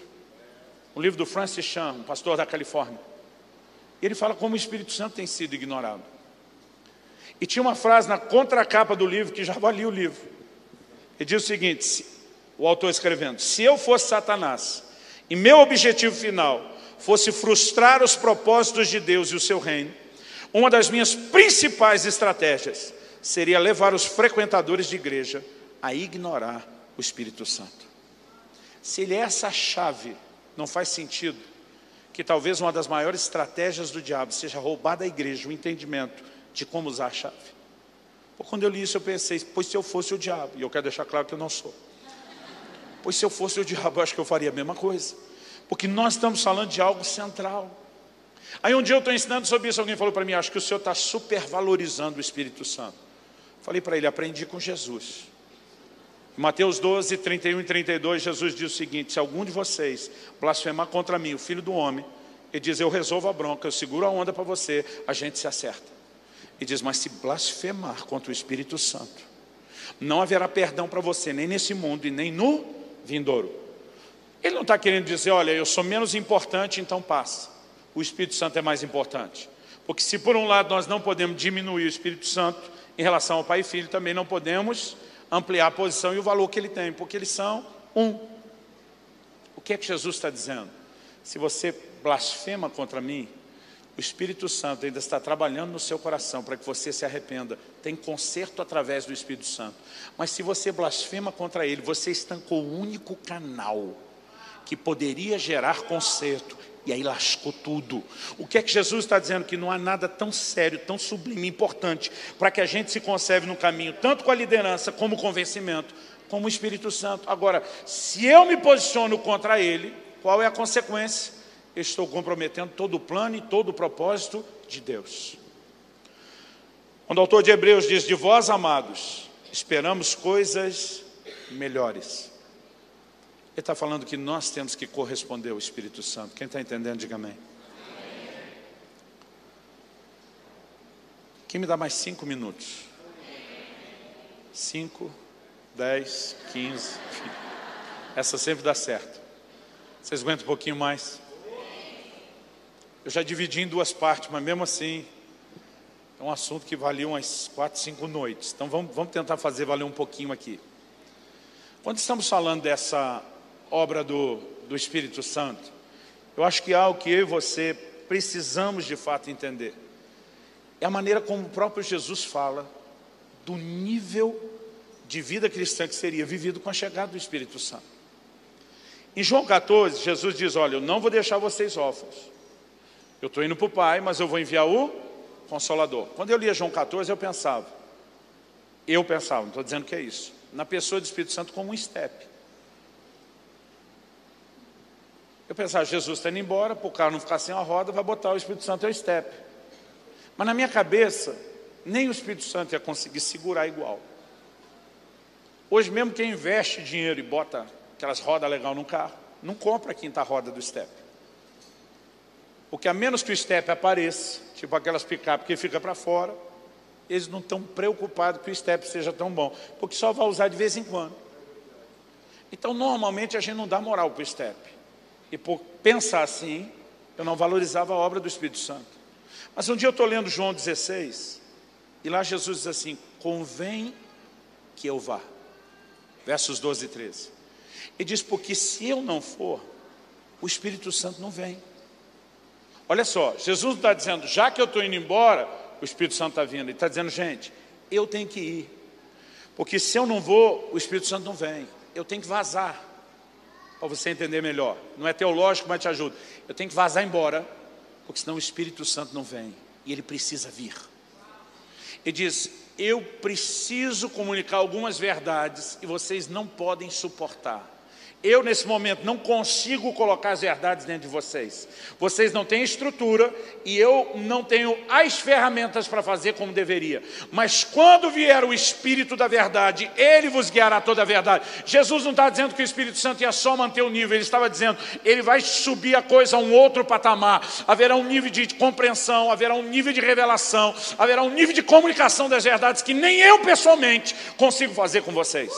[SPEAKER 2] Um livro do Francis Chan, um pastor da Califórnia. E ele fala como o Espírito Santo tem sido ignorado. E tinha uma frase na contracapa do livro que já valia o livro. Ele diz o seguinte, o autor escrevendo, se eu fosse Satanás e meu objetivo final fosse frustrar os propósitos de Deus e o seu reino, uma das minhas principais estratégias seria levar os frequentadores de igreja a ignorar o Espírito Santo. Se ele é essa chave, não faz sentido que talvez uma das maiores estratégias do diabo seja roubar da igreja o entendimento de como usar a chave. quando eu li isso, eu pensei, pois se eu fosse o diabo, e eu quero deixar claro que eu não sou. Pois se eu fosse o diabo, eu acho que eu faria a mesma coisa. Porque nós estamos falando de algo central. Aí um dia eu estou ensinando sobre isso, alguém falou para mim, acho que o senhor está supervalorizando o Espírito Santo. Falei para ele, aprendi com Jesus. Mateus 12, 31 e 32, Jesus diz o seguinte: Se algum de vocês blasfemar contra mim, o filho do homem, ele diz: Eu resolvo a bronca, eu seguro a onda para você, a gente se acerta. E diz: Mas se blasfemar contra o Espírito Santo, não haverá perdão para você, nem nesse mundo e nem no vindouro. Ele não está querendo dizer: Olha, eu sou menos importante, então passa. O Espírito Santo é mais importante. Porque se por um lado nós não podemos diminuir o Espírito Santo em relação ao Pai e Filho, também não podemos ampliar a posição e o valor que ele tem, porque eles são um. O que é que Jesus está dizendo? Se você blasfema contra mim, o Espírito Santo ainda está trabalhando no seu coração para que você se arrependa. Tem conserto através do Espírito Santo. Mas se você blasfema contra ele, você estancou o único canal que poderia gerar conserto e aí lascou tudo. O que é que Jesus está dizendo? Que não há nada tão sério, tão sublime, importante, para que a gente se conserve no caminho, tanto com a liderança, como o convencimento, como o Espírito Santo. Agora, se eu me posiciono contra ele, qual é a consequência? Eu estou comprometendo todo o plano e todo o propósito de Deus. Quando o autor de Hebreus diz: De vós, amados, esperamos coisas melhores. Ele está falando que nós temos que corresponder ao Espírito Santo. Quem está entendendo, diga amém. Quem me dá mais cinco minutos? Cinco, dez, quinze. *laughs* Essa sempre dá certo. Vocês aguentam um pouquinho mais? Eu já dividi em duas partes, mas mesmo assim, é um assunto que valia umas quatro, cinco noites. Então vamos, vamos tentar fazer valer um pouquinho aqui. Quando estamos falando dessa obra do, do Espírito Santo. Eu acho que há algo que eu e você precisamos de fato entender. É a maneira como o próprio Jesus fala do nível de vida cristã que seria vivido com a chegada do Espírito Santo. Em João 14, Jesus diz: Olha, eu não vou deixar vocês órfãos. Eu estou indo para o Pai, mas eu vou enviar o Consolador. Quando eu lia João 14, eu pensava, eu pensava, não estou dizendo que é isso, na pessoa do Espírito Santo como um estepe. Eu pensava, Jesus está indo embora, para o carro não ficar sem a roda, vai botar o Espírito Santo e o step. Mas na minha cabeça, nem o Espírito Santo ia conseguir segurar igual. Hoje mesmo quem investe dinheiro e bota aquelas rodas legais no carro, não compra a quinta roda do step. Porque a menos que o step apareça, tipo aquelas picape que fica para fora, eles não estão preocupados que o step seja tão bom, porque só vai usar de vez em quando. Então, normalmente, a gente não dá moral para o step. E por pensar assim, eu não valorizava a obra do Espírito Santo. Mas um dia eu estou lendo João 16, e lá Jesus diz assim: convém que eu vá. Versos 12 e 13. E diz: porque se eu não for, o Espírito Santo não vem. Olha só, Jesus está dizendo, já que eu estou indo embora, o Espírito Santo está vindo. Ele está dizendo, gente, eu tenho que ir. Porque se eu não vou, o Espírito Santo não vem. Eu tenho que vazar para você entender melhor. Não é teológico, mas te ajuda. Eu tenho que vazar embora, porque senão o Espírito Santo não vem. E ele precisa vir. Ele diz: Eu preciso comunicar algumas verdades e vocês não podem suportar. Eu, nesse momento, não consigo colocar as verdades dentro de vocês. Vocês não têm estrutura e eu não tenho as ferramentas para fazer como deveria. Mas quando vier o Espírito da verdade, ele vos guiará toda a verdade. Jesus não está dizendo que o Espírito Santo ia só manter o nível, ele estava dizendo, ele vai subir a coisa a um outro patamar. Haverá um nível de compreensão, haverá um nível de revelação, haverá um nível de comunicação das verdades que nem eu pessoalmente consigo fazer com vocês.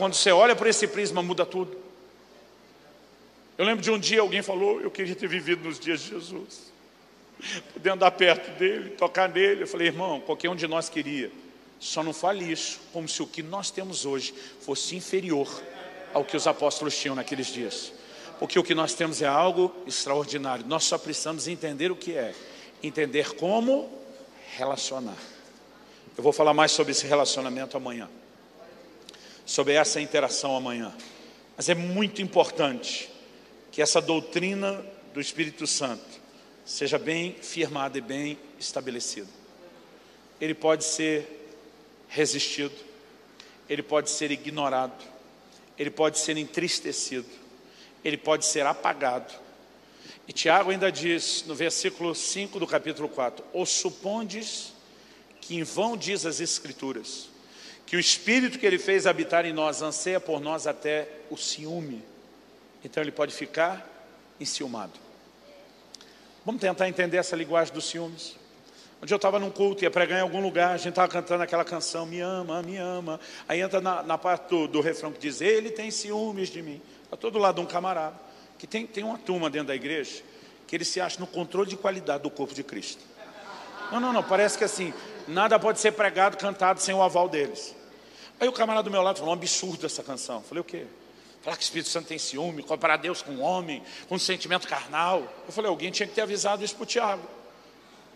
[SPEAKER 2] Quando você olha por esse prisma, muda tudo. Eu lembro de um dia alguém falou, eu queria ter vivido nos dias de Jesus. Poder andar perto dele, tocar nele. Eu falei, irmão, qualquer um de nós queria. Só não fale isso como se o que nós temos hoje fosse inferior ao que os apóstolos tinham naqueles dias. Porque o que nós temos é algo extraordinário. Nós só precisamos entender o que é. Entender como relacionar. Eu vou falar mais sobre esse relacionamento amanhã sobre essa interação amanhã. Mas é muito importante que essa doutrina do Espírito Santo seja bem firmada e bem estabelecida. Ele pode ser resistido, ele pode ser ignorado, ele pode ser entristecido, ele pode ser apagado. E Tiago ainda diz no versículo 5 do capítulo 4: Ou supondes que em vão diz as Escrituras, que o Espírito que Ele fez habitar em nós anseia por nós até o ciúme. Então ele pode ficar enciumado. Vamos tentar entender essa linguagem dos ciúmes. Onde eu estava num culto, ia pregar em algum lugar, a gente estava cantando aquela canção, me ama, me ama. Aí entra na, na parte do, do, refrão que diz, ele tem ciúmes de mim. Está todo lado um camarada, que tem, tem uma turma dentro da igreja, que ele se acha no controle de qualidade do corpo de Cristo. Não, não, não, parece que assim, nada pode ser pregado, cantado sem o aval deles. Aí o camarada do meu lado falou, um absurdo essa canção. Eu falei, o quê? Falar que o Espírito Santo tem ciúme, comparar Deus com um homem, com um sentimento carnal. Eu falei, alguém tinha que ter avisado isso para o Tiago.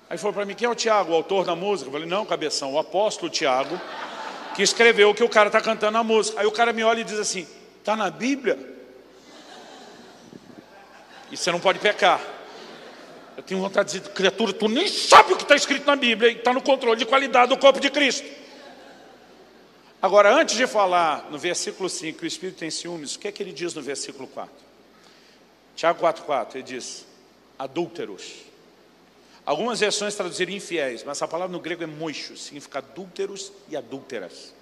[SPEAKER 2] Aí falou para mim, quem é o Tiago, o autor da música? Eu falei, não, cabeção, o apóstolo Tiago, que escreveu o que o cara está cantando a música. Aí o cara me olha e diz assim, está na Bíblia? E você não pode pecar. Eu tenho vontade de dizer, criatura, tu nem sabe o que está escrito na Bíblia, está no controle de qualidade do corpo de Cristo. Agora, antes de falar no versículo 5 que o Espírito tem ciúmes, o que é que ele diz no versículo 4? Tiago 4,4, ele diz, adúlteros. Algumas versões traduziram infiéis, mas essa palavra no grego é moixos, significa adúlteros e adúlteras.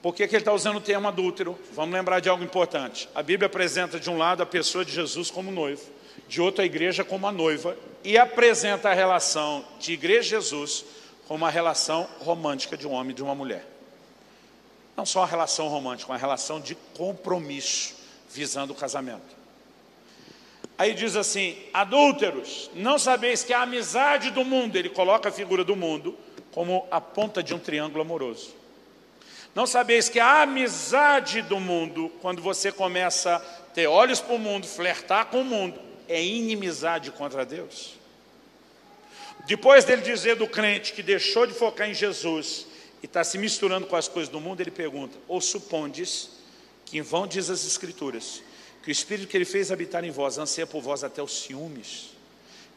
[SPEAKER 2] Por que, que ele está usando o termo adúltero? Vamos lembrar de algo importante. A Bíblia apresenta de um lado a pessoa de Jesus como noivo, de outro a igreja como a noiva, e apresenta a relação de igreja e Jesus uma relação romântica de um homem e de uma mulher. Não só uma relação romântica, uma relação de compromisso visando o casamento. Aí diz assim: adúlteros, não sabeis que a amizade do mundo, ele coloca a figura do mundo como a ponta de um triângulo amoroso. Não sabeis que a amizade do mundo, quando você começa a ter olhos para o mundo, flertar com o mundo, é inimizade contra Deus? Depois dele dizer do crente que deixou de focar em Jesus e está se misturando com as coisas do mundo, ele pergunta: Ou supondes que em vão diz as Escrituras, que o Espírito que ele fez habitar em vós anseia por vós até os ciúmes?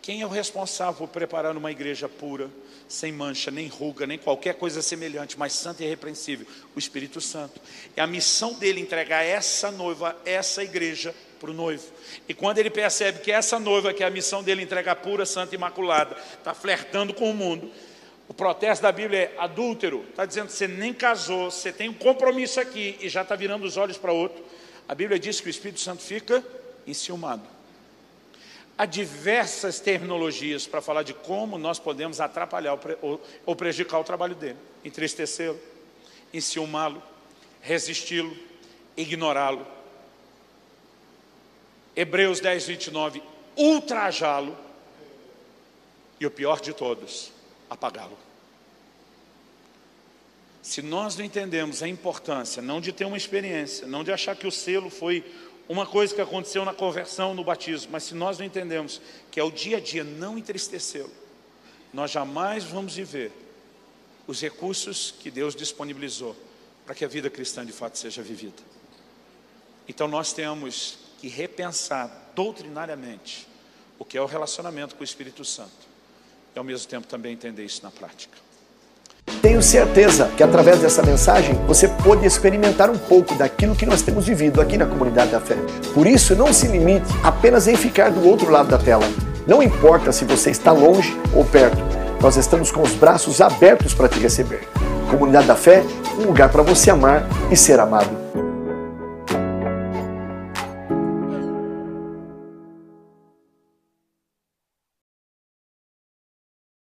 [SPEAKER 2] Quem é o responsável por preparar uma igreja pura, sem mancha, nem ruga, nem qualquer coisa semelhante, mas santa e irrepreensível? O Espírito Santo. É a missão dele entregar essa noiva, essa igreja, para o noivo. E quando ele percebe que essa noiva, que é a missão dele entregar pura, santa e imaculada, está flertando com o mundo, o protesto da Bíblia é adúltero, está dizendo que você nem casou, você tem um compromisso aqui e já está virando os olhos para outro. A Bíblia diz que o Espírito Santo fica enciumado. Há diversas terminologias para falar de como nós podemos atrapalhar ou prejudicar o trabalho dele. Entristecê-lo, enciumá-lo, resisti-lo, ignorá-lo, Hebreus 10, 29, ultrajá-lo e o pior de todos, apagá-lo. Se nós não entendemos a importância, não de ter uma experiência, não de achar que o selo foi uma coisa que aconteceu na conversão, no batismo, mas se nós não entendemos que é o dia a dia não entristecê-lo, nós jamais vamos viver os recursos que Deus disponibilizou para que a vida cristã de fato seja vivida. Então nós temos que repensar doutrinariamente o que é o relacionamento com o Espírito Santo e ao mesmo tempo também entender isso na prática.
[SPEAKER 1] Tenho certeza que através dessa mensagem você pode experimentar um pouco daquilo que nós temos vivido aqui na comunidade da fé. Por isso, não se limite apenas em ficar do outro lado da tela. Não importa se você está longe ou perto, nós estamos com os braços abertos para te receber. Comunidade da Fé, um lugar para você amar e ser amado.